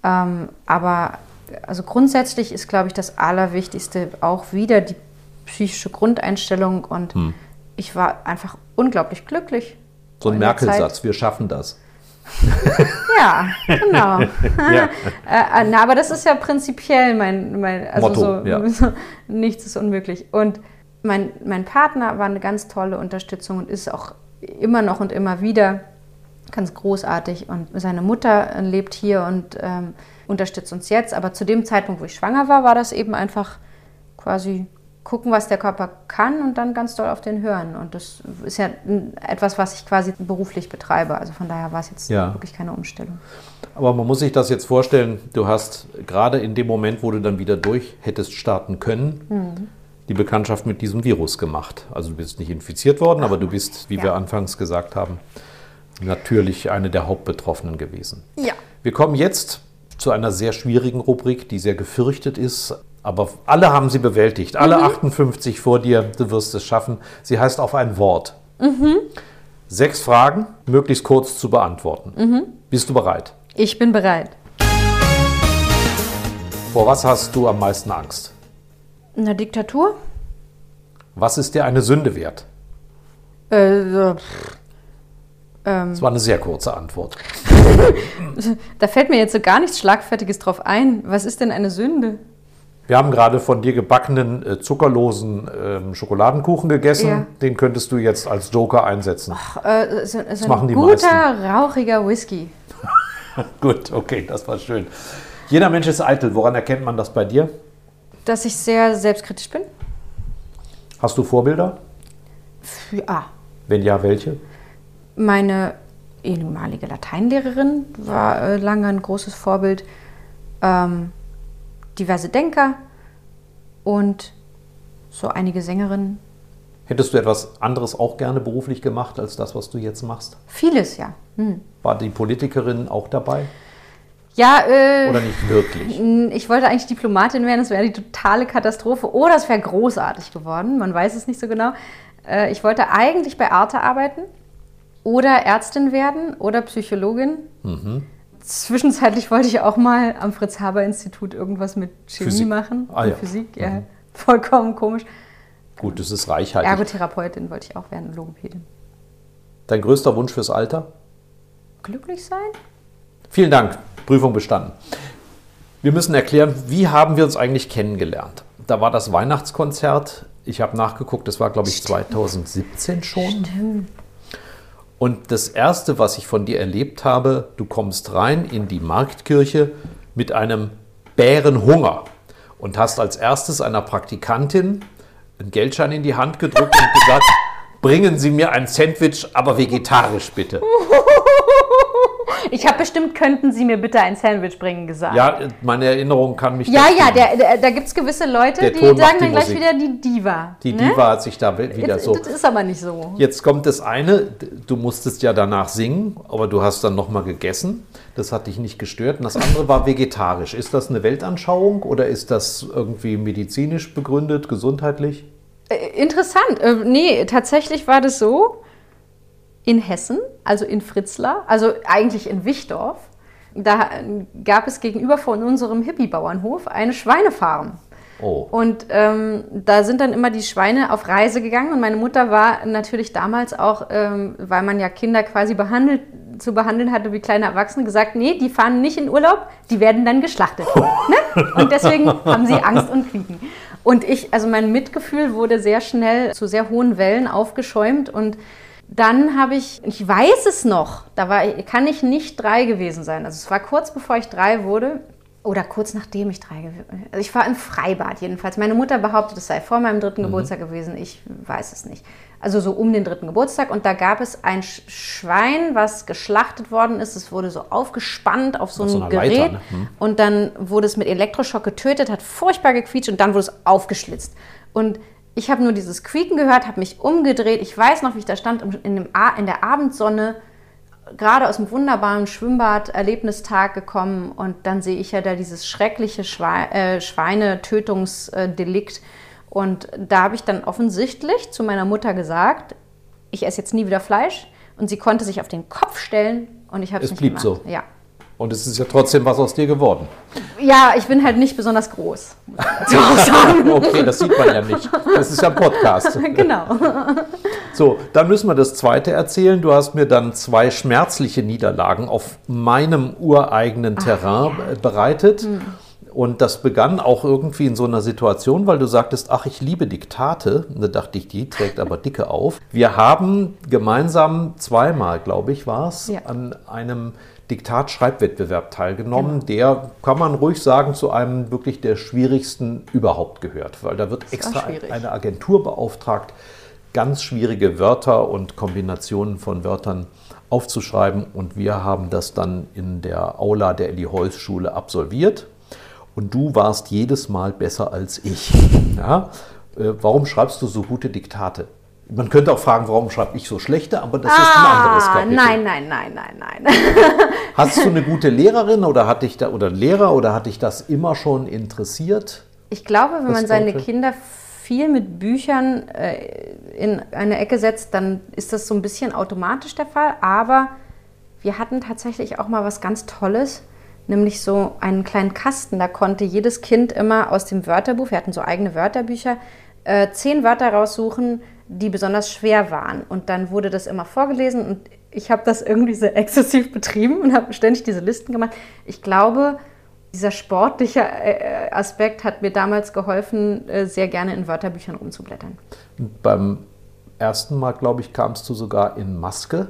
Ähm, aber also grundsätzlich ist, glaube ich, das Allerwichtigste auch wieder die psychische Grundeinstellung und hm. ich war einfach unglaublich glücklich. So ein Merkel-Satz, wir schaffen das. ja, genau. ja. Äh, äh, na, aber das ist ja prinzipiell mein, mein also Motto, so, ja. nichts ist unmöglich. Und mein, mein Partner war eine ganz tolle Unterstützung und ist auch immer noch und immer wieder ganz großartig. Und seine Mutter lebt hier und ähm, unterstützt uns jetzt. Aber zu dem Zeitpunkt, wo ich schwanger war, war das eben einfach quasi gucken, was der Körper kann und dann ganz doll auf den hören. Und das ist ja etwas, was ich quasi beruflich betreibe. Also von daher war es jetzt ja. wirklich keine Umstellung. Aber man muss sich das jetzt vorstellen, du hast gerade in dem Moment, wo du dann wieder durch hättest starten können, mhm. die Bekanntschaft mit diesem Virus gemacht. Also du bist nicht infiziert worden, aber du bist, wie ja. wir anfangs gesagt haben, natürlich eine der Hauptbetroffenen gewesen. Ja. Wir kommen jetzt zu einer sehr schwierigen Rubrik, die sehr gefürchtet ist, aber alle haben sie bewältigt. Alle mhm. 58 vor dir, du wirst es schaffen. Sie heißt auf ein Wort. Mhm. Sechs Fragen, möglichst kurz zu beantworten. Mhm. Bist du bereit? Ich bin bereit. Vor was hast du am meisten Angst? Eine Diktatur. Was ist dir eine Sünde wert? Äh, ähm. das war eine sehr kurze Antwort. da fällt mir jetzt so gar nichts Schlagfertiges drauf ein. Was ist denn eine Sünde? Wir haben gerade von dir gebackenen, äh, zuckerlosen ähm, Schokoladenkuchen gegessen. Ja. Den könntest du jetzt als Joker einsetzen. Ach, äh, so, so die guter, meisten. rauchiger Whisky. Gut, okay, das war schön. Jeder Mensch ist eitel. Woran erkennt man das bei dir? Dass ich sehr selbstkritisch bin. Hast du Vorbilder? Ja. Wenn ja, welche? Meine ehemalige Lateinlehrerin war äh, lange ein großes Vorbild. Ähm, diverse Denker und so einige Sängerinnen. Hättest du etwas anderes auch gerne beruflich gemacht als das, was du jetzt machst? Vieles, ja. Hm. War die Politikerin auch dabei? Ja, äh, Oder nicht wirklich? Ich wollte eigentlich Diplomatin werden, das wäre die totale Katastrophe. Oder es wäre großartig geworden, man weiß es nicht so genau. Äh, ich wollte eigentlich bei Arte arbeiten oder Ärztin werden oder Psychologin. Mhm. Zwischenzeitlich wollte ich auch mal am Fritz-Haber-Institut irgendwas mit Chemie Physik. machen. Ah, und ja. Physik, ja. Vollkommen komisch. Gut, das ist reichhaltig. Ergotherapeutin wollte ich auch werden, Logopädin. Dein größter Wunsch fürs Alter? Glücklich sein? Vielen Dank, Prüfung bestanden. Wir müssen erklären, wie haben wir uns eigentlich kennengelernt? Da war das Weihnachtskonzert. Ich habe nachgeguckt, das war, glaube ich, 2017 schon. Und das Erste, was ich von dir erlebt habe, du kommst rein in die Marktkirche mit einem Bärenhunger und hast als erstes einer Praktikantin einen Geldschein in die Hand gedrückt und gesagt, bringen Sie mir ein Sandwich, aber vegetarisch bitte. Ich habe bestimmt, könnten Sie mir bitte ein Sandwich bringen, gesagt. Ja, meine Erinnerung kann mich Ja, ja, der, der, da gibt es gewisse Leute, Der die Ton sagen die dann gleich Musik. wieder die Diva. Die ne? Diva hat sich da wieder Jetzt, so. Das ist aber nicht so. Jetzt kommt das eine, du musstest ja danach singen, aber du hast dann nochmal gegessen. Das hat dich nicht gestört. Und das andere war vegetarisch. Ist das eine Weltanschauung oder ist das irgendwie medizinisch begründet, gesundheitlich? Äh, Interessant. Äh, nee, tatsächlich war das so in Hessen, also in Fritzlar, also eigentlich in Wichdorf. Da gab es gegenüber von unserem Hippie-Bauernhof eine Schweinefarm. Oh. Und ähm, da sind dann immer die Schweine auf Reise gegangen und meine Mutter war natürlich damals auch, ähm, weil man ja Kinder quasi behandelt, zu behandeln hatte wie kleine Erwachsene, gesagt, nee, die fahren nicht in Urlaub, die werden dann geschlachtet. ne? Und deswegen haben sie Angst und Quieken. Und ich, also mein Mitgefühl wurde sehr schnell zu sehr hohen Wellen aufgeschäumt und dann habe ich, ich weiß es noch, da war, kann ich nicht drei gewesen sein. Also es war kurz bevor ich drei wurde oder kurz nachdem ich drei gewesen bin. Also ich war im Freibad jedenfalls. Meine Mutter behauptet, es sei vor meinem dritten Geburtstag gewesen. Ich weiß es nicht. Also so um den dritten Geburtstag. Und da gab es ein Sch- Schwein, was geschlachtet worden ist. Es wurde so aufgespannt auf so Auf ein so Gerät. Leiter, ne? Hm. Und dann wurde es mit Elektroschock getötet, hat furchtbar gequietscht und dann wurde es aufgeschlitzt. Und ich habe nur dieses Quieken gehört, habe mich umgedreht. Ich weiß noch, wie ich da stand in, dem in der Abendsonne, gerade aus dem wunderbaren Schwimmbad-Erlebnistag gekommen. Und dann sehe ich ja da dieses schreckliche Schwe äh, Schweinetötungsdelikt. Und da habe ich dann offensichtlich zu meiner Mutter gesagt, ich esse jetzt nie wieder Fleisch. Und sie konnte sich auf den Kopf stellen und ich habe es Es nicht blieb gemacht. so. Ja. Und es ist ja trotzdem was aus dir geworden. Ja, ich bin halt nicht besonders groß. Okay, das sieht man ja nicht. Das ist ja ein Podcast. genau. So, dann müssen wir das zweite erzählen. Du hast mir dann zwei schmerzliche Niederlagen auf meinem ureigenen Terrain äh, bereitet. Und das begann auch irgendwie in so einer Situation, weil du sagtest, ach, ich liebe Diktate. Und da dachte ich, die trägt aber dicke auf. Wir haben gemeinsam zweimal, glaube ich, war es, Ja. an einem Diktat-Schreibwettbewerb teilgenommen, der, kann man ruhig sagen, zu einem wirklich der schwierigsten überhaupt gehört. Weil da wird war extra eine Agentur beauftragt, ganz schwierige Wörter und Kombinationen von Wörtern aufzuschreiben. Und wir haben das dann in der Aula der Elli Heuss Schule absolviert. Und du warst jedes Mal besser als ich. Ja? Äh, Warum schreibst du so gute Diktate? Man könnte auch fragen, warum schreibe ich so schlechte, aber das ist ein anderes Ah, Kapitel. nein, nein, nein, nein, nein. Hast du eine gute Lehrerin oder hat dich da oder einen Lehrer oder hat dich das immer schon interessiert? Ich glaube, wenn man seine. Kinder viel mit Büchern äh, in eine Ecke setzt, dann ist das so ein bisschen automatisch der Fall. Aber wir hatten tatsächlich auch mal was ganz Tolles, nämlich so einen kleinen Kasten. Da konnte jedes Kind immer aus dem Wörterbuch, wir hatten so eigene Wörterbücher, äh, zehn Wörter raussuchen, die besonders schwer waren. Und dann wurde das immer vorgelesen und ich habe das irgendwie sehr exzessiv betrieben und habe ständig diese Listen gemacht. Ich glaube, dieser sportliche äh, Aspekt hat mir damals geholfen, äh, sehr gerne in Wörterbüchern rumzublättern. Und beim ersten Mal, glaube ich, kamst du sogar in Maske.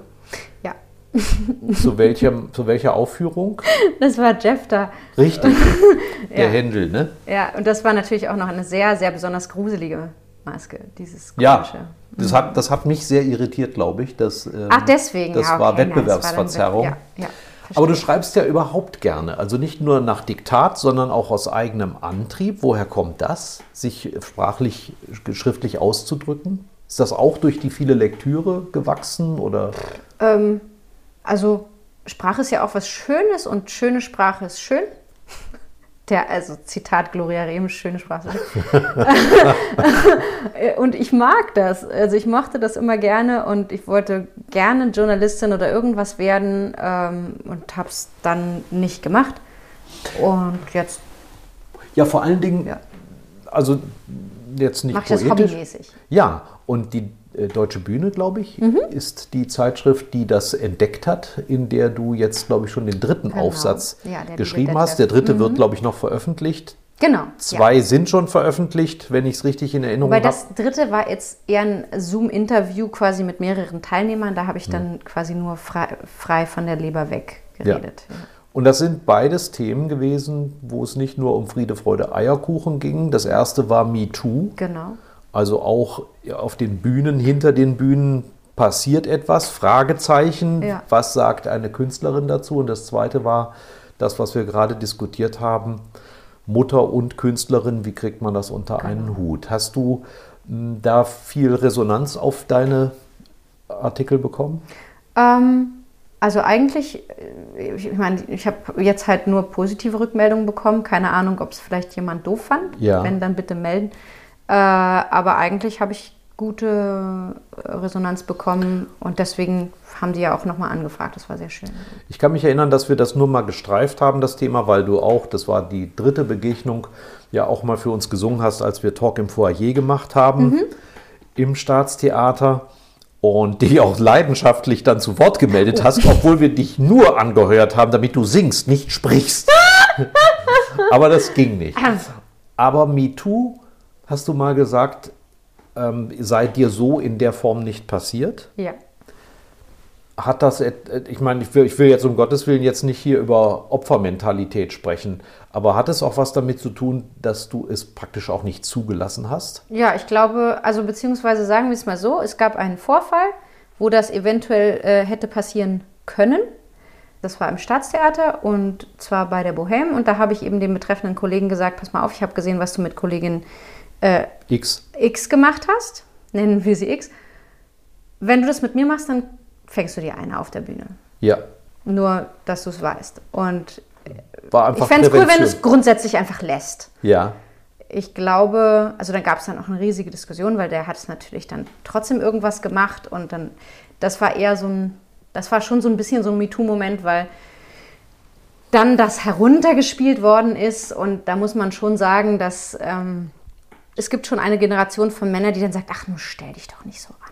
Ja, Zu, welchem, zu welcher Aufführung? das war Jeff da. Richtig. Der Ja. Händel, ne? Ja, und das war natürlich auch noch eine sehr, sehr besonders gruselige Maske, dieses Ja. komische. Das hat, das hat mich sehr irritiert, glaube ich. Das, ähm, Ach, deswegen. Das ja, okay, war nein, das war Wettbewerbsverzerrung. Ja, ja. Aber du schreibst ja überhaupt gerne. Also nicht nur nach Diktat, sondern auch aus eigenem Antrieb. Woher kommt das, sich sprachlich, schriftlich auszudrücken? Ist das auch durch die viele Lektüre gewachsen oder? Ähm, also Sprache ist ja auch was Schönes und schöne Sprache ist schön. Der, also Zitat Gloria Rehm, schöne Sprache. und ich mag das. Also ich mochte das immer gerne und ich wollte gerne Journalistin oder irgendwas werden ähm, und habe es dann nicht gemacht. Und jetzt. Ja, vor allen Dingen, ja. also jetzt nicht Mach ich das hobbymäßig. Ja, und die Deutsche Bühne, glaube ich, mhm. ist die Zeitschrift, die das entdeckt hat, in der du jetzt, glaube ich, schon den dritten genau. Aufsatz ja, geschrieben hast. Der dritte mhm. wird, glaube ich, noch veröffentlicht. Genau. Zwei ja. sind schon veröffentlicht, wenn ich es richtig in Erinnerung habe. Weil das dritte war jetzt eher ein Zoom-Interview quasi mit mehreren Teilnehmern. Da habe ich dann mhm. quasi nur frei, frei, von der Leber weg geredet. Ja. Und das sind beides Themen gewesen, wo es nicht nur um Friede, Freude, Eierkuchen ging. Das erste war Me Too. Genau. Also auch auf den Bühnen, hinter den Bühnen passiert etwas, Fragezeichen, ja. was sagt eine Künstlerin dazu? Und das zweite war das, was wir gerade diskutiert haben, Mutter und Künstlerin, wie kriegt man das unter genau. einen Hut? Hast du hm, da viel Resonanz auf deine Artikel bekommen? Ähm, also eigentlich, äh, ich meine, ich habe jetzt halt nur positive Rückmeldungen bekommen. Keine Ahnung, ob es vielleicht jemand doof fand. Ja. Wenn, dann bitte melden. Äh, aber eigentlich habe ich gute Resonanz bekommen und deswegen haben die ja auch nochmal angefragt. Das war sehr schön. Ich kann mich erinnern, dass wir das nur mal gestreift haben, das Thema, weil du auch, das war die dritte Begegnung, ja auch mal für uns gesungen hast, als wir Talk im Foyer gemacht haben mhm. im Staatstheater und dich auch leidenschaftlich dann zu Wort gemeldet hast, obwohl wir dich nur angehört haben, damit du singst, nicht sprichst. Aber das ging nicht. Aber MeToo hast du mal gesagt, ähm, sei dir so in der Form nicht passiert? Ja. Hat das, ich meine, ich will, ich will jetzt um Gottes Willen jetzt nicht hier über Opfermentalität sprechen, aber hat es auch was damit zu tun, dass du es praktisch auch nicht zugelassen hast? Ja, ich glaube, also beziehungsweise sagen wir es mal so, es gab einen Vorfall, wo das eventuell äh, hätte passieren können. Das war im Staatstheater und zwar bei der Bohème. Und da habe ich eben dem betreffenden Kollegen gesagt, pass mal auf, ich habe gesehen, was du mit Kollegin äh, X. X gemacht hast, nennen wir sie X. Wenn du das mit mir machst, dann fängst du dir eine auf der Bühne. Ja. Nur, dass du es weißt. Und War einfach ich fände es cool, wenn du es grundsätzlich einfach lässt. Ja. Ich glaube, also dann gab es dann auch eine riesige Diskussion, weil der hat es natürlich dann trotzdem irgendwas gemacht und dann, das war eher so ein, das war schon so ein bisschen so ein MeToo-Moment, weil dann das heruntergespielt worden ist und da muss man schon sagen, dass ähm, es gibt schon eine Generation von Männern, die dann sagt, ach, nun stell dich doch nicht so an.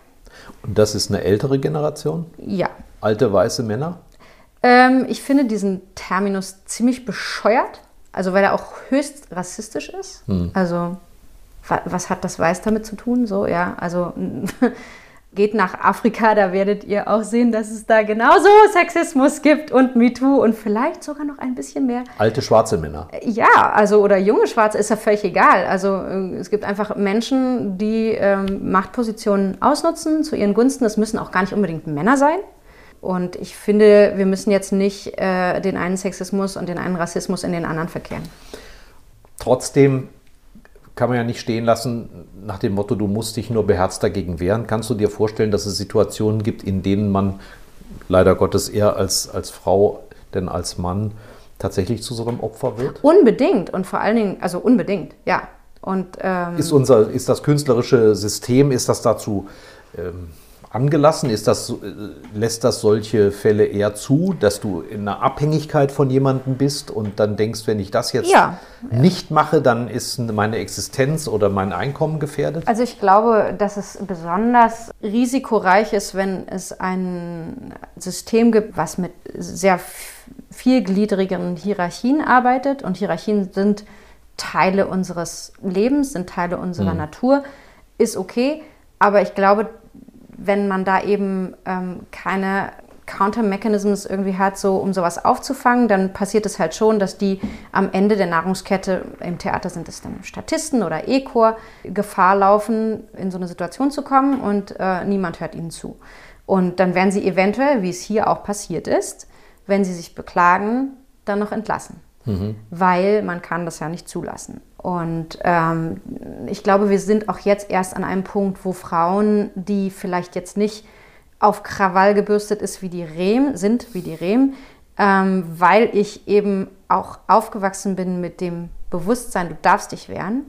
Und das ist eine ältere Generation? Ja. Alte weiße Männer? Ähm, ich finde diesen Terminus ziemlich bescheuert, also weil er auch höchst rassistisch ist. Hm. Also was hat das Weiß damit zu tun? So, ja, also geht nach Afrika, da werdet ihr auch sehen, dass es da genauso Sexismus gibt und MeToo und vielleicht sogar noch ein bisschen mehr. Alte schwarze Männer. Ja, also oder junge Schwarze ist ja völlig egal. Also äh, es gibt einfach Menschen, die ähm, Machtpositionen ausnutzen zu ihren Gunsten. Das müssen auch gar nicht unbedingt Männer sein. Und ich finde, wir müssen jetzt nicht äh, den einen Sexismus und den einen Rassismus in den anderen verkehren. Trotzdem kann man ja nicht stehen lassen nach dem Motto, du musst dich nur beherzt dagegen wehren. Kannst du dir vorstellen, dass es Situationen gibt, in denen man leider Gottes eher als, als Frau denn als Mann tatsächlich zu so einem Opfer wird? Unbedingt und vor allen Dingen, also unbedingt, ja. Und, ähm ist, unser, ist das künstlerische System, ist das dazu ähm, angelassen? Ist das, äh, lässt das solche Fälle eher zu, dass du in einer Abhängigkeit von jemandem bist und dann denkst, wenn ich das jetzt ja, nicht mache, dann ist meine Existenz oder mein Einkommen gefährdet? Also ich glaube, dass es besonders risikoreich ist, wenn es ein System gibt, was mit sehr vielgliedrigen Hierarchien arbeitet. Und Hierarchien sind Teile unseres Lebens, sind Teile unserer hm. Natur, ist okay. Aber ich glaube, wenn man da eben ähm, keine Counter-Mechanisms irgendwie hat, so um sowas aufzufangen, dann passiert es halt schon, dass die am Ende der Nahrungskette, im Theater sind es dann Statisten oder E-Chor, Gefahr laufen, in so eine Situation zu kommen und äh, niemand hört ihnen zu. Und dann werden sie eventuell, wie es hier auch passiert ist, wenn sie sich beklagen, dann noch entlassen. Weil man kann das ja nicht zulassen. Und ähm, ich glaube, wir sind auch jetzt erst an einem Punkt, wo Frauen, die vielleicht jetzt nicht auf Krawall gebürstet ist wie die Rehm, sind wie die Rehm, ähm, weil ich eben auch aufgewachsen bin mit dem Bewusstsein, du darfst dich wehren.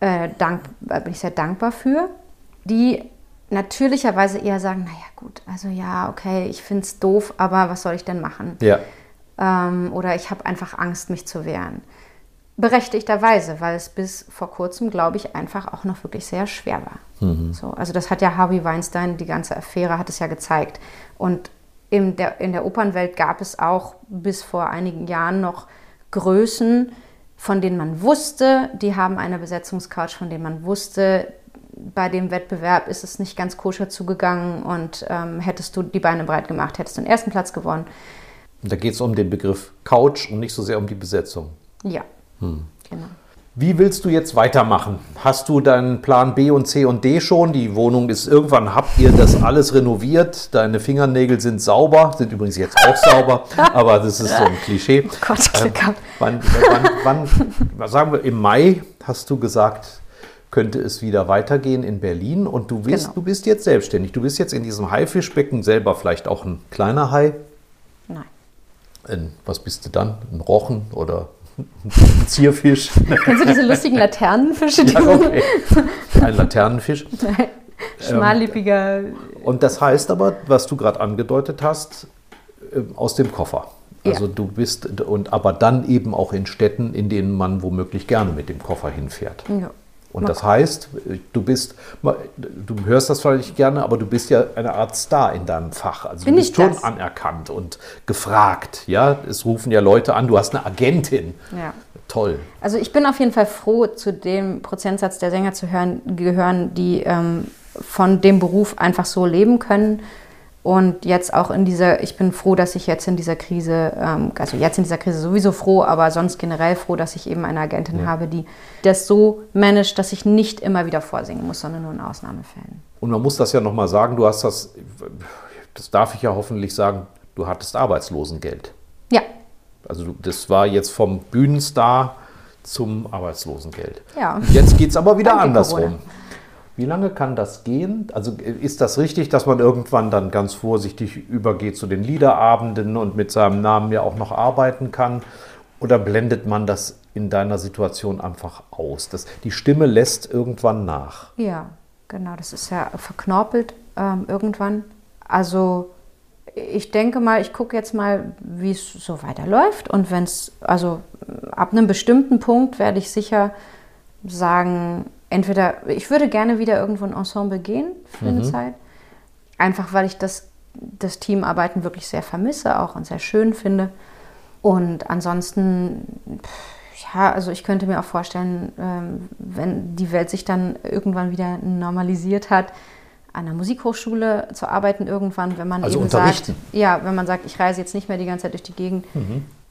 Äh, dank, da bin ich sehr dankbar für. Die natürlicherweise eher sagen, naja gut, also ja, okay, ich finde es doof, aber was soll ich denn machen? Ja. Ähm, oder ich habe einfach Angst, mich zu wehren. Berechtigterweise, weil es bis vor kurzem, glaube ich, einfach auch noch wirklich sehr schwer war. So, also das hat ja Harvey Weinstein, die ganze Affäre hat es ja gezeigt. Und in der, in der Opernwelt gab es auch bis vor einigen Jahren noch Größen, von denen man wusste, die haben eine Besetzungscouch, von denen man wusste, bei dem Wettbewerb ist es nicht ganz koscher zugegangen und ähm, hättest du die Beine breit gemacht, hättest du den ersten Platz gewonnen. Und da geht es um den Begriff Couch und nicht so sehr um die Besetzung. Ja, genau. Wie willst du jetzt weitermachen? Hast du deinen Plan B und C und D schon? Die Wohnung ist irgendwann, habt ihr das alles renoviert? Deine Fingernägel sind sauber, sind übrigens jetzt auch sauber, aber das ist so ein Klischee. Gott, Glück gehabt. Wann, wann, wann, sagen wir, im Mai hast du gesagt, könnte es wieder weitergehen in Berlin und du bist, Genau. du bist jetzt selbstständig. Du bist jetzt in diesem Haifischbecken selber vielleicht auch ein kleiner Hai. Nein. Ein, was bist du dann? Ein Rochen oder Zierfisch? Kennst du diese lustigen Laternenfische? Die Ja, okay. Ein Laternenfisch. Schmallippiger. Und das heißt aber, was du gerade angedeutet hast, äh, aus dem Koffer. Also Ja. du bist und aber dann eben auch in Städten, in denen man womöglich gerne mit dem Koffer hinfährt. Ja. Und das heißt, du bist, du hörst das vielleicht gerne, aber du bist ja eine Art Star in deinem Fach. Also Bin du bist ich schon das? anerkannt und gefragt. Ja, es rufen ja Leute an. Du hast eine Agentin. Ja. Toll. Also ich bin auf jeden Fall froh, zu dem Prozentsatz der Sänger zu hören, gehören, die ähm, von dem Beruf einfach so leben können. Und jetzt auch in dieser, ich bin froh, dass ich jetzt in dieser Krise, ähm, also jetzt in dieser Krise sowieso froh, aber sonst generell froh, dass ich eben eine Agentin habe, die das so managt, dass ich nicht immer wieder vorsingen muss, sondern nur in Ausnahmefällen. Und man muss das ja nochmal sagen, du hast das, das darf ich ja hoffentlich sagen, du hattest Arbeitslosengeld. Ja, Also das war jetzt vom Bühnenstar zum Arbeitslosengeld. Ja. Jetzt geht es aber wieder Danke, andersrum. Corona. Wie lange kann das gehen? Also ist das richtig, dass man irgendwann dann ganz vorsichtig übergeht zu den Liederabenden und mit seinem Namen ja auch noch arbeiten kann? Oder blendet man das in deiner Situation einfach aus? Das, die Stimme lässt irgendwann nach. Ja, genau. Das ist ja verknorpelt ähm, irgendwann. Also ich denke mal, ich gucke jetzt mal, wie es so weiterläuft. Und wenn es, also ab einem bestimmten Punkt werde ich sicher sagen, entweder, ich würde gerne wieder irgendwo ein Ensemble gehen für eine Zeit. Einfach weil ich das, das Teamarbeiten wirklich sehr vermisse auch und sehr schön finde. Und ansonsten, ja, also ich könnte mir auch vorstellen, ähm, wenn die Welt sich dann irgendwann wieder normalisiert hat, an der Musikhochschule zu arbeiten irgendwann, wenn man Also eben sagt, ja, wenn man sagt, ich reise jetzt nicht mehr die ganze Zeit durch die Gegend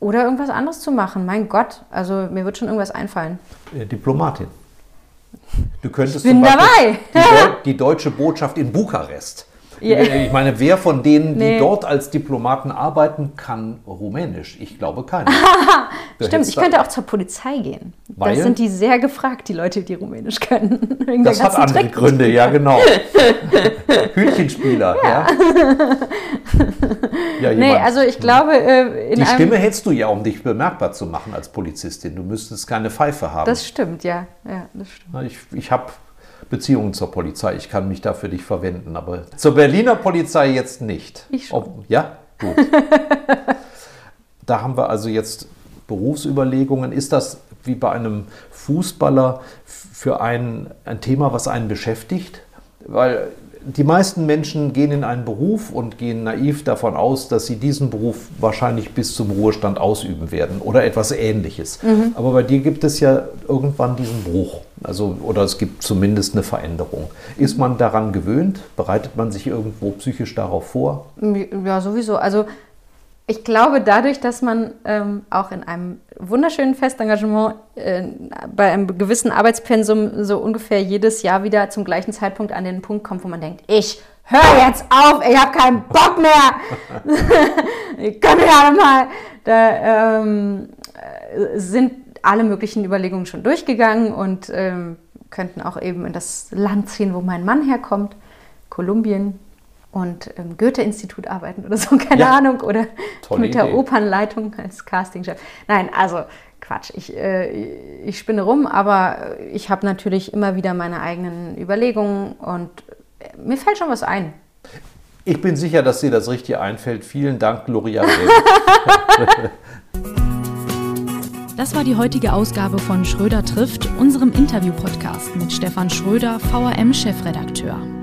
oder irgendwas anderes zu machen. Mein Gott, also mir wird schon irgendwas einfallen. Diplomatin. Du könntest bin zum Beispiel dabei. Die, Deu die deutsche Botschaft in Bukarest. Ja. Ich meine, wer von denen, die Nee. dort als Diplomaten arbeiten, kann Rumänisch? Ich glaube keiner. Stimmt, ich könnte auch zur Polizei gehen. Weil? Da sind die sehr gefragt, die Leute, die Rumänisch können. Wegen Das hat andere Trick- Gründe, ja genau. Hütchenspieler, ja. ja. Nee, jemand- also ich glaube, äh, die. Stimme hättest du ja, um dich bemerkbar zu machen als Polizistin. Du müsstest keine Pfeife haben. Das stimmt, ja. ja das stimmt. Ich, ich habe Beziehungen zur Polizei. Ich kann mich da für dich verwenden, aber zur Berliner Polizei jetzt nicht. Ich schon. Ob, ja, gut. da haben wir also jetzt Berufsüberlegungen. Ist das wie bei einem Fußballer für einen ein Thema, was einen beschäftigt? Weil die meisten Menschen gehen in einen Beruf und gehen naiv davon aus, dass sie diesen Beruf wahrscheinlich bis zum Ruhestand ausüben werden oder etwas Ähnliches. Aber bei dir gibt es ja irgendwann diesen Bruch. Also, oder es gibt zumindest eine Veränderung. Ist man daran gewöhnt? Bereitet man sich irgendwo psychisch darauf vor? Ja, sowieso. Also ich glaube, dadurch, dass man ähm, auch in einem wunderschönen Festengagement äh, bei einem gewissen Arbeitspensum so ungefähr jedes Jahr wieder zum gleichen Zeitpunkt an den Punkt kommt, wo man denkt, ich hör jetzt auf, ich habe keinen Bock mehr. ich kann ja mal. Da ähm, äh, sind alle möglichen Überlegungen schon durchgegangen und ähm, könnten auch eben in das Land ziehen, wo mein Mann herkommt, Kolumbien und im Goethe-Institut arbeiten oder so, keine ja. Ahnung, oder Tolle mit der Opernleitung als Castingchef. Nein, also Quatsch, ich, äh, ich spinne rum, aber ich habe natürlich immer wieder meine eigenen Überlegungen und mir fällt schon was ein. Ich bin sicher, dass dir das richtig einfällt. Vielen Dank, Gloria. Das war die heutige Ausgabe von Schröder trifft, unserem Interview-Podcast mit Stefan Schröder, VRM-Chefredakteur.